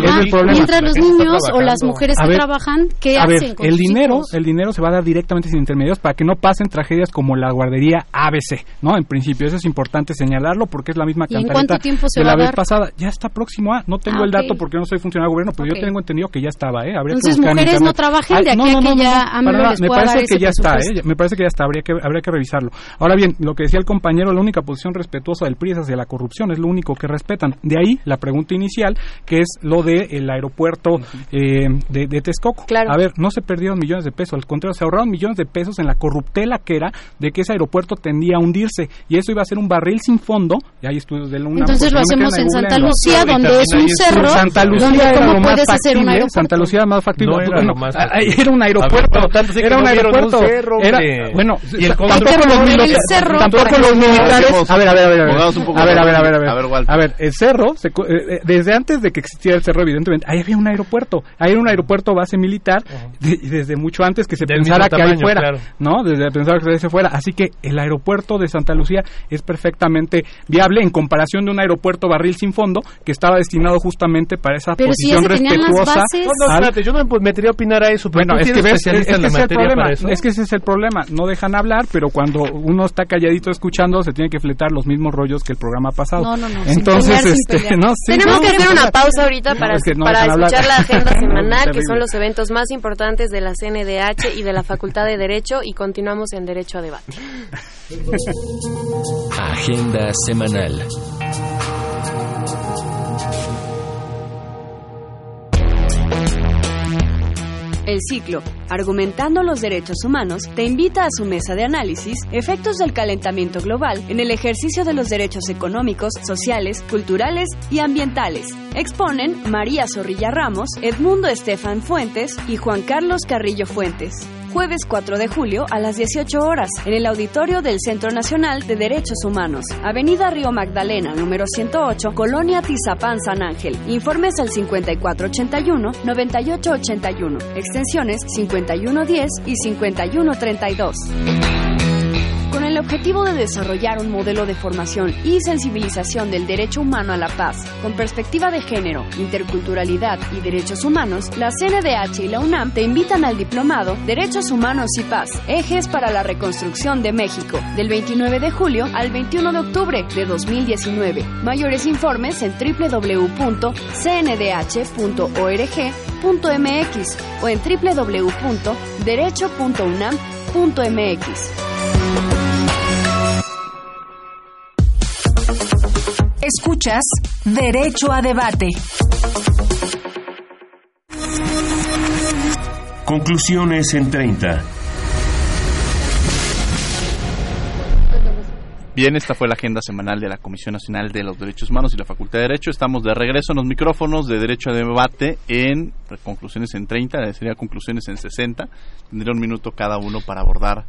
[SPEAKER 5] mientras los niños o las mujeres que trabajan, ¿qué
[SPEAKER 4] a
[SPEAKER 5] hacen
[SPEAKER 4] ver, el dinero, el dinero se va a dar directamente sin intermediarios para que no pasen tragedias como la guardería ABC, ¿no? En principio, eso es importante señalarlo porque es la misma cantareta de la vez pasada. Ya está próximo a, no tengo
[SPEAKER 5] Ah,
[SPEAKER 4] el dato porque no soy funcionario de gobierno, pero yo tengo entendido que ya estaba, ¿eh? Habría
[SPEAKER 5] Entonces,
[SPEAKER 4] que buscar en
[SPEAKER 5] mujeres no trabajen de aquí a que ya
[SPEAKER 4] para nada,
[SPEAKER 5] les
[SPEAKER 4] me parece que ya está. ¿eh? Me parece que ya está, habría que, habría que revisarlo. Ahora bien, lo que decía el compañero, la única posición respetuosa del PRI es hacia la corrupción, es lo único que respetan. De ahí la pregunta inicial, que es lo del el aeropuerto eh, de, de Texcoco. A ver, no se perdieron millones de pesos, al contrario, se ahorraron millones de pesos en la corruptela que era de que ese aeropuerto tendía a hundirse y eso iba a ser un barril sin fondo. Y hay estudios de la UNAM.
[SPEAKER 5] Entonces
[SPEAKER 4] pues,
[SPEAKER 5] lo hacemos en Santa. Lucía, donde es un cerro,
[SPEAKER 4] Santa Lucía era
[SPEAKER 5] ¿cómo
[SPEAKER 4] lo más factible,
[SPEAKER 5] aeropuerto?
[SPEAKER 4] Santa Lucía era más factible.
[SPEAKER 3] Era
[SPEAKER 4] ah. Era un aeropuerto.
[SPEAKER 3] pero tanto sí que
[SPEAKER 4] Era un aeropuerto. bueno,
[SPEAKER 3] Y el
[SPEAKER 4] tampoco los militares. A ver, a ver, a ver. A ver, a ver, a ver, a ver. el cerro, eh, eh, desde antes de que existiera el cerro, evidentemente, ahí había un aeropuerto. Ahí era un aeropuerto base militar y desde mucho antes que se
[SPEAKER 3] Del
[SPEAKER 4] pensara que ahí
[SPEAKER 3] tamaño,
[SPEAKER 4] fuera.
[SPEAKER 3] claro.
[SPEAKER 4] ¿no? Desde pensar que se fuera. Así que el aeropuerto de Santa Lucía es perfectamente viable en comparación de un aeropuerto barril sin fondo que estaba destinado justamente para esa
[SPEAKER 5] Pero
[SPEAKER 4] posición respetuosa.
[SPEAKER 5] bases.
[SPEAKER 3] No, no, espérate, yo no me metería a opinar a eso. pero
[SPEAKER 4] bueno,
[SPEAKER 3] tú
[SPEAKER 4] es que ves, es,
[SPEAKER 3] especialista
[SPEAKER 4] es
[SPEAKER 3] en
[SPEAKER 4] que es el
[SPEAKER 3] materia
[SPEAKER 4] problema,
[SPEAKER 3] para eso.
[SPEAKER 4] es que ese es el problema, no dejan hablar, pero cuando uno está calladito escuchando se tiene que fletar los mismos rollos que el programa pasado.
[SPEAKER 5] No, no, no, sin
[SPEAKER 4] Entonces,
[SPEAKER 5] pelear,
[SPEAKER 4] este, no, sí,
[SPEAKER 2] Tenemos
[SPEAKER 4] no,
[SPEAKER 2] que hacer una pausa ahorita
[SPEAKER 4] no,
[SPEAKER 2] para,
[SPEAKER 4] es que no
[SPEAKER 2] para
[SPEAKER 4] hablar.
[SPEAKER 2] escuchar la agenda semanal, que son los eventos más importantes de la Y de la Facultad de Derecho, y continuamos en Derecho a Debate.
[SPEAKER 15] Agenda semanal.
[SPEAKER 14] El ciclo, argumentando los derechos humanos, te invita a su mesa de análisis efectos del calentamiento global en el ejercicio de los derechos económicos, sociales, culturales y ambientales. Exponen María Zorrilla Ramos, Edmundo Estefan Fuentes y Juan Carlos Carrillo Fuentes. Jueves 4 de julio a las 18 horas en el auditorio del Centro Nacional de Derechos Humanos, Avenida Río Magdalena, número 108, Colonia Tizapán, San Ángel. Informes al 5481-9881, extensiones 5110 y 5132 con el objetivo de desarrollar un modelo de formación y sensibilización del derecho humano a la paz, con perspectiva de género, interculturalidad y derechos humanos, la CNDH y la UNAM te invitan al diplomado Derechos Humanos y Paz, Ejes para la Reconstrucción de México, del 29 de julio al 21 de octubre de 2019. Mayores informes en www.cndh.org.mx o en www.derecho.unam.mx.
[SPEAKER 6] Escuchas Derecho a Debate.
[SPEAKER 13] Conclusiones en 30.
[SPEAKER 1] Bien, esta fue la agenda semanal de la Comisión Nacional de los Derechos Humanos y la Facultad de Derecho. Estamos de regreso en los micrófonos de Derecho a Debate en conclusiones en 30, sería conclusiones en 60. Tendría un minuto cada uno para abordar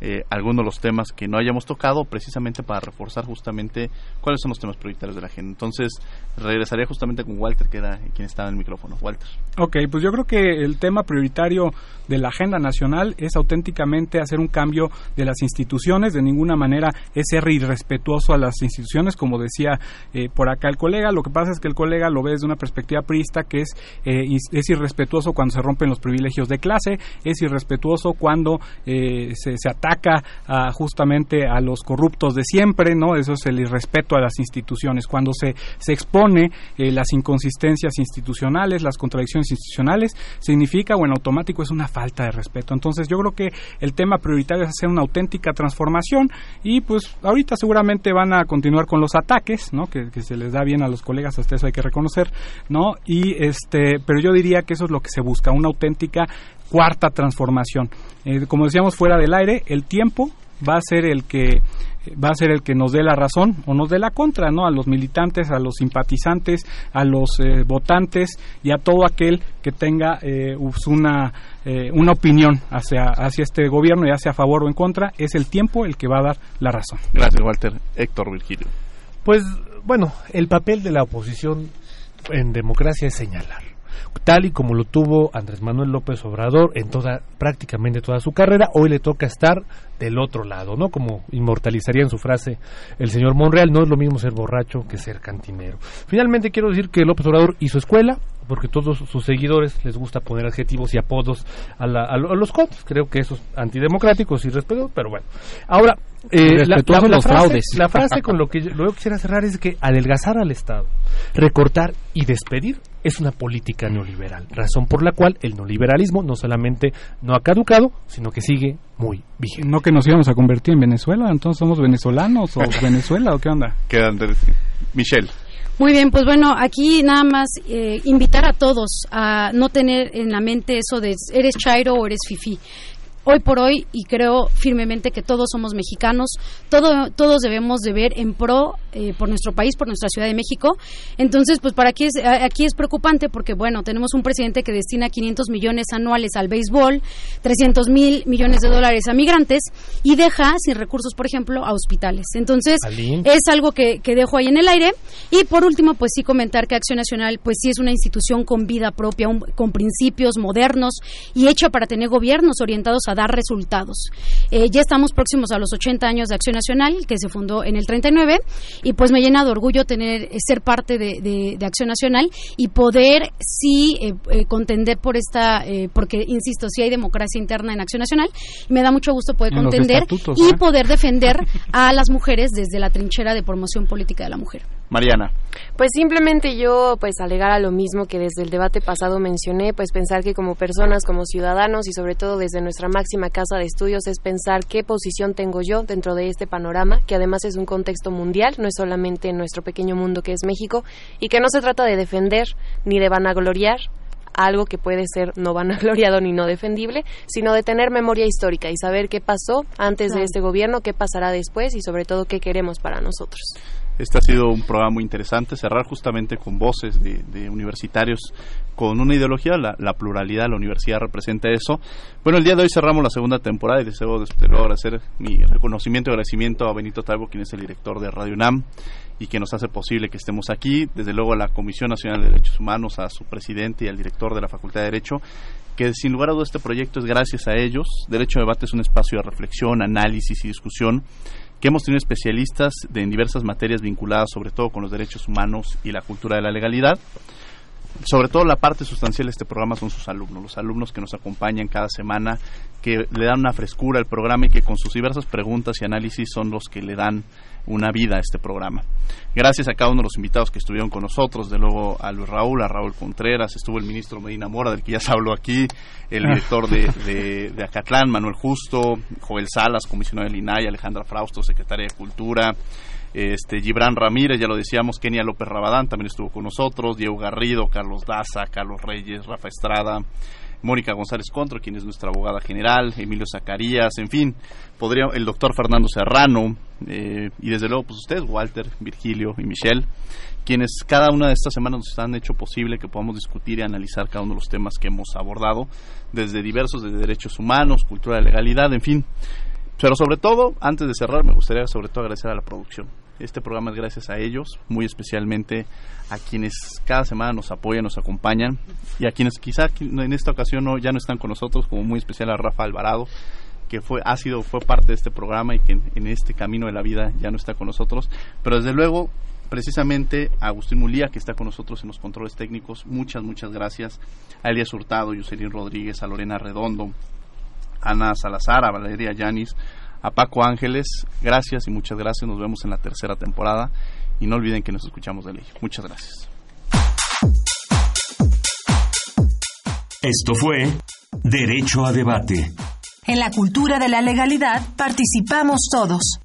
[SPEAKER 1] eh, algunos de los temas que no hayamos tocado, precisamente para reforzar justamente cuáles son los temas prioritarios de la agenda. Entonces, regresaría justamente con Walter, que era quien estaba en el micrófono. Walter.
[SPEAKER 4] Ok, pues yo creo que el tema prioritario de la agenda nacional es auténticamente hacer un cambio de las instituciones. De ninguna manera es ser irrespetuoso a las instituciones, como decía eh, por acá el colega. Lo que pasa es que el colega lo ve desde una perspectiva priista, que es, eh, es irrespetuoso cuando se rompen los privilegios de clase, es irrespetuoso cuando se, se ataca ataca justamente a los corruptos de siempre, ¿no? Eso es el irrespeto a las instituciones. Cuando se, se expone eh, las inconsistencias institucionales, las contradicciones institucionales, significa o en automático es una falta de respeto. Entonces yo creo que el tema prioritario es hacer una auténtica transformación y pues ahorita seguramente van a continuar con los ataques, ¿no? Que, que se les da bien a los colegas, hasta eso hay que reconocer, ¿no? Y este, pero yo diría que eso es lo que se busca, una auténtica cuarta transformación. Eh, como decíamos fuera del aire, el tiempo va a ser el que va a ser el que nos dé la razón o nos dé la contra, ¿no? A los militantes, a los simpatizantes, a los eh, votantes y a todo aquel que tenga eh, una una opinión hacia hacia este gobierno, ya sea a favor o en contra, es el tiempo el que va a dar la razón.
[SPEAKER 1] Gracias, Walter. Héctor Virgilio.
[SPEAKER 3] Pues bueno, el papel de la oposición en democracia es señalar tal y como lo tuvo Andrés Manuel López Obrador en toda prácticamente toda su carrera, hoy le toca estar del otro lado, ¿no? Como inmortalizaría en su frase el señor Monreal, no es lo mismo ser borracho que ser cantinero. Finalmente quiero decir que López Obrador hizo escuela, porque todos sus seguidores les gusta poner adjetivos y apodos a, los cops. Creo que eso es antidemocrático, y respeto, pero bueno. Ahora, eh, la, frase, la frase con lo que luego quisiera cerrar es que adelgazar al Estado, recortar y despedir es una política neoliberal, razón por la cual el neoliberalismo no solamente no ha caducado, sino que sigue muy vigente.
[SPEAKER 4] No que nos íbamos a convertir en Venezuela, entonces somos venezolanos o Venezuela o qué onda.
[SPEAKER 1] Quedan Michelle.
[SPEAKER 5] Muy bien, pues bueno, aquí nada más eh, invitar a todos a no tener en la mente eso de eres chairo o eres fifi hoy por hoy y creo firmemente que todos somos mexicanos, todo, todos debemos de ver en pro eh, por nuestro país, por nuestra Ciudad de México. Entonces, pues para aquí es, aquí es preocupante porque, bueno, tenemos un presidente que destina 500 millones anuales al béisbol, 300 mil millones de dólares a migrantes y deja sin recursos, por ejemplo, a hospitales. Entonces, es algo que, que dejo ahí en el aire. Y por último, pues sí comentar que Acción Nacional, pues sí es una institución con vida propia, con principios modernos y hecha para tener gobiernos orientados a dar resultados. Eh, ya estamos próximos a los 80 años de Acción Nacional, que se fundó en el 39, y pues me llena de orgullo tener eh, ser parte de, Acción Nacional y poder sí eh, contender por esta, porque insisto, sí hay democracia interna en Acción Nacional, y me da mucho gusto poder contender y poder defender a las mujeres desde la trinchera de promoción política de la mujer.
[SPEAKER 1] Mariana.
[SPEAKER 2] Pues simplemente yo pues alegar a lo mismo que desde el debate pasado mencioné, pues pensar que como personas, como ciudadanos y sobre todo desde nuestra máxima casa de estudios es pensar qué posición tengo yo dentro de este panorama, que además es un contexto mundial, no es solamente en nuestro pequeño mundo que es México, y que no se trata de defender ni de vanagloriar algo que puede ser no vanagloriado ni no defendible, sino de tener memoria histórica y saber qué pasó antes de este gobierno, qué pasará después y sobre todo qué queremos para nosotros.
[SPEAKER 1] Este ha sido un programa muy interesante, cerrar justamente con voces de, universitarios con una ideología, la, pluralidad, la universidad representa eso. Bueno, el día de hoy cerramos la segunda temporada y deseo, deseo agradecer mi reconocimiento y agradecimiento a Benito Taibo, quien es el director de Radio UNAM y que nos hace posible que estemos aquí, desde luego a la Comisión Nacional de Derechos Humanos, a su presidente y al director de la Facultad de Derecho, que sin lugar a dudas este proyecto es gracias a ellos. Derecho de Debate es un espacio de reflexión, análisis y discusión hemos tenido especialistas de, en diversas materias vinculadas sobre todo con los derechos humanos y la cultura de la legalidad. Sobre todo la parte sustancial de este programa son sus alumnos, los alumnos que nos acompañan cada semana, que le dan una frescura al programa y que con sus diversas preguntas y análisis son los que le dan una vida a este programa. Gracias a cada uno de los invitados que estuvieron con nosotros, de luego a Luis Raúl, a Raúl Contreras, estuvo el ministro Medina Mora, del que ya se habló aquí, el ah. director de, de, Acatlán, Manuel Justo, Joel Salas, comisionado del INAI, Alejandra Frausto, secretaria de Cultura, este Gibran Ramírez, ya lo decíamos, Kenia López Rabadán también estuvo con nosotros, Diego Garrido, Carlos Daza, Carlos Reyes, Rafa Estrada, Mónica González Contro, quien es nuestra abogada general, Emilio Zacarías, en fin, podría el doctor Fernando Serrano, eh, y desde luego pues ustedes, Walter, Virgilio y Michelle, quienes cada una de estas semanas nos han hecho posible que podamos discutir y analizar cada uno de los temas que hemos abordado, desde diversos, desde derechos humanos, cultura de legalidad, en fin. Pero sobre todo, antes de cerrar, me gustaría sobre todo agradecer a la producción. Este programa es gracias a ellos, muy especialmente a quienes cada semana nos apoyan, nos acompañan y a quienes quizá en esta ocasión no, ya no están con nosotros, como muy especial a Rafa Alvarado, que fue ha sido fue parte de este programa y que en, este camino de la vida ya no está con nosotros, pero desde luego precisamente a Agustín Mulía que está con nosotros en los controles técnicos, muchas muchas gracias a Elias Hurtado, Yuselín Rodríguez, a Lorena Redondo, Ana Salazar, a Valeria Yanis, a Paco Ángeles, gracias y muchas gracias, nos vemos en la tercera temporada y no olviden que nos escuchamos de ley. Muchas gracias.
[SPEAKER 13] Esto fue Derecho a Debate.
[SPEAKER 6] En la cultura de la legalidad participamos todos.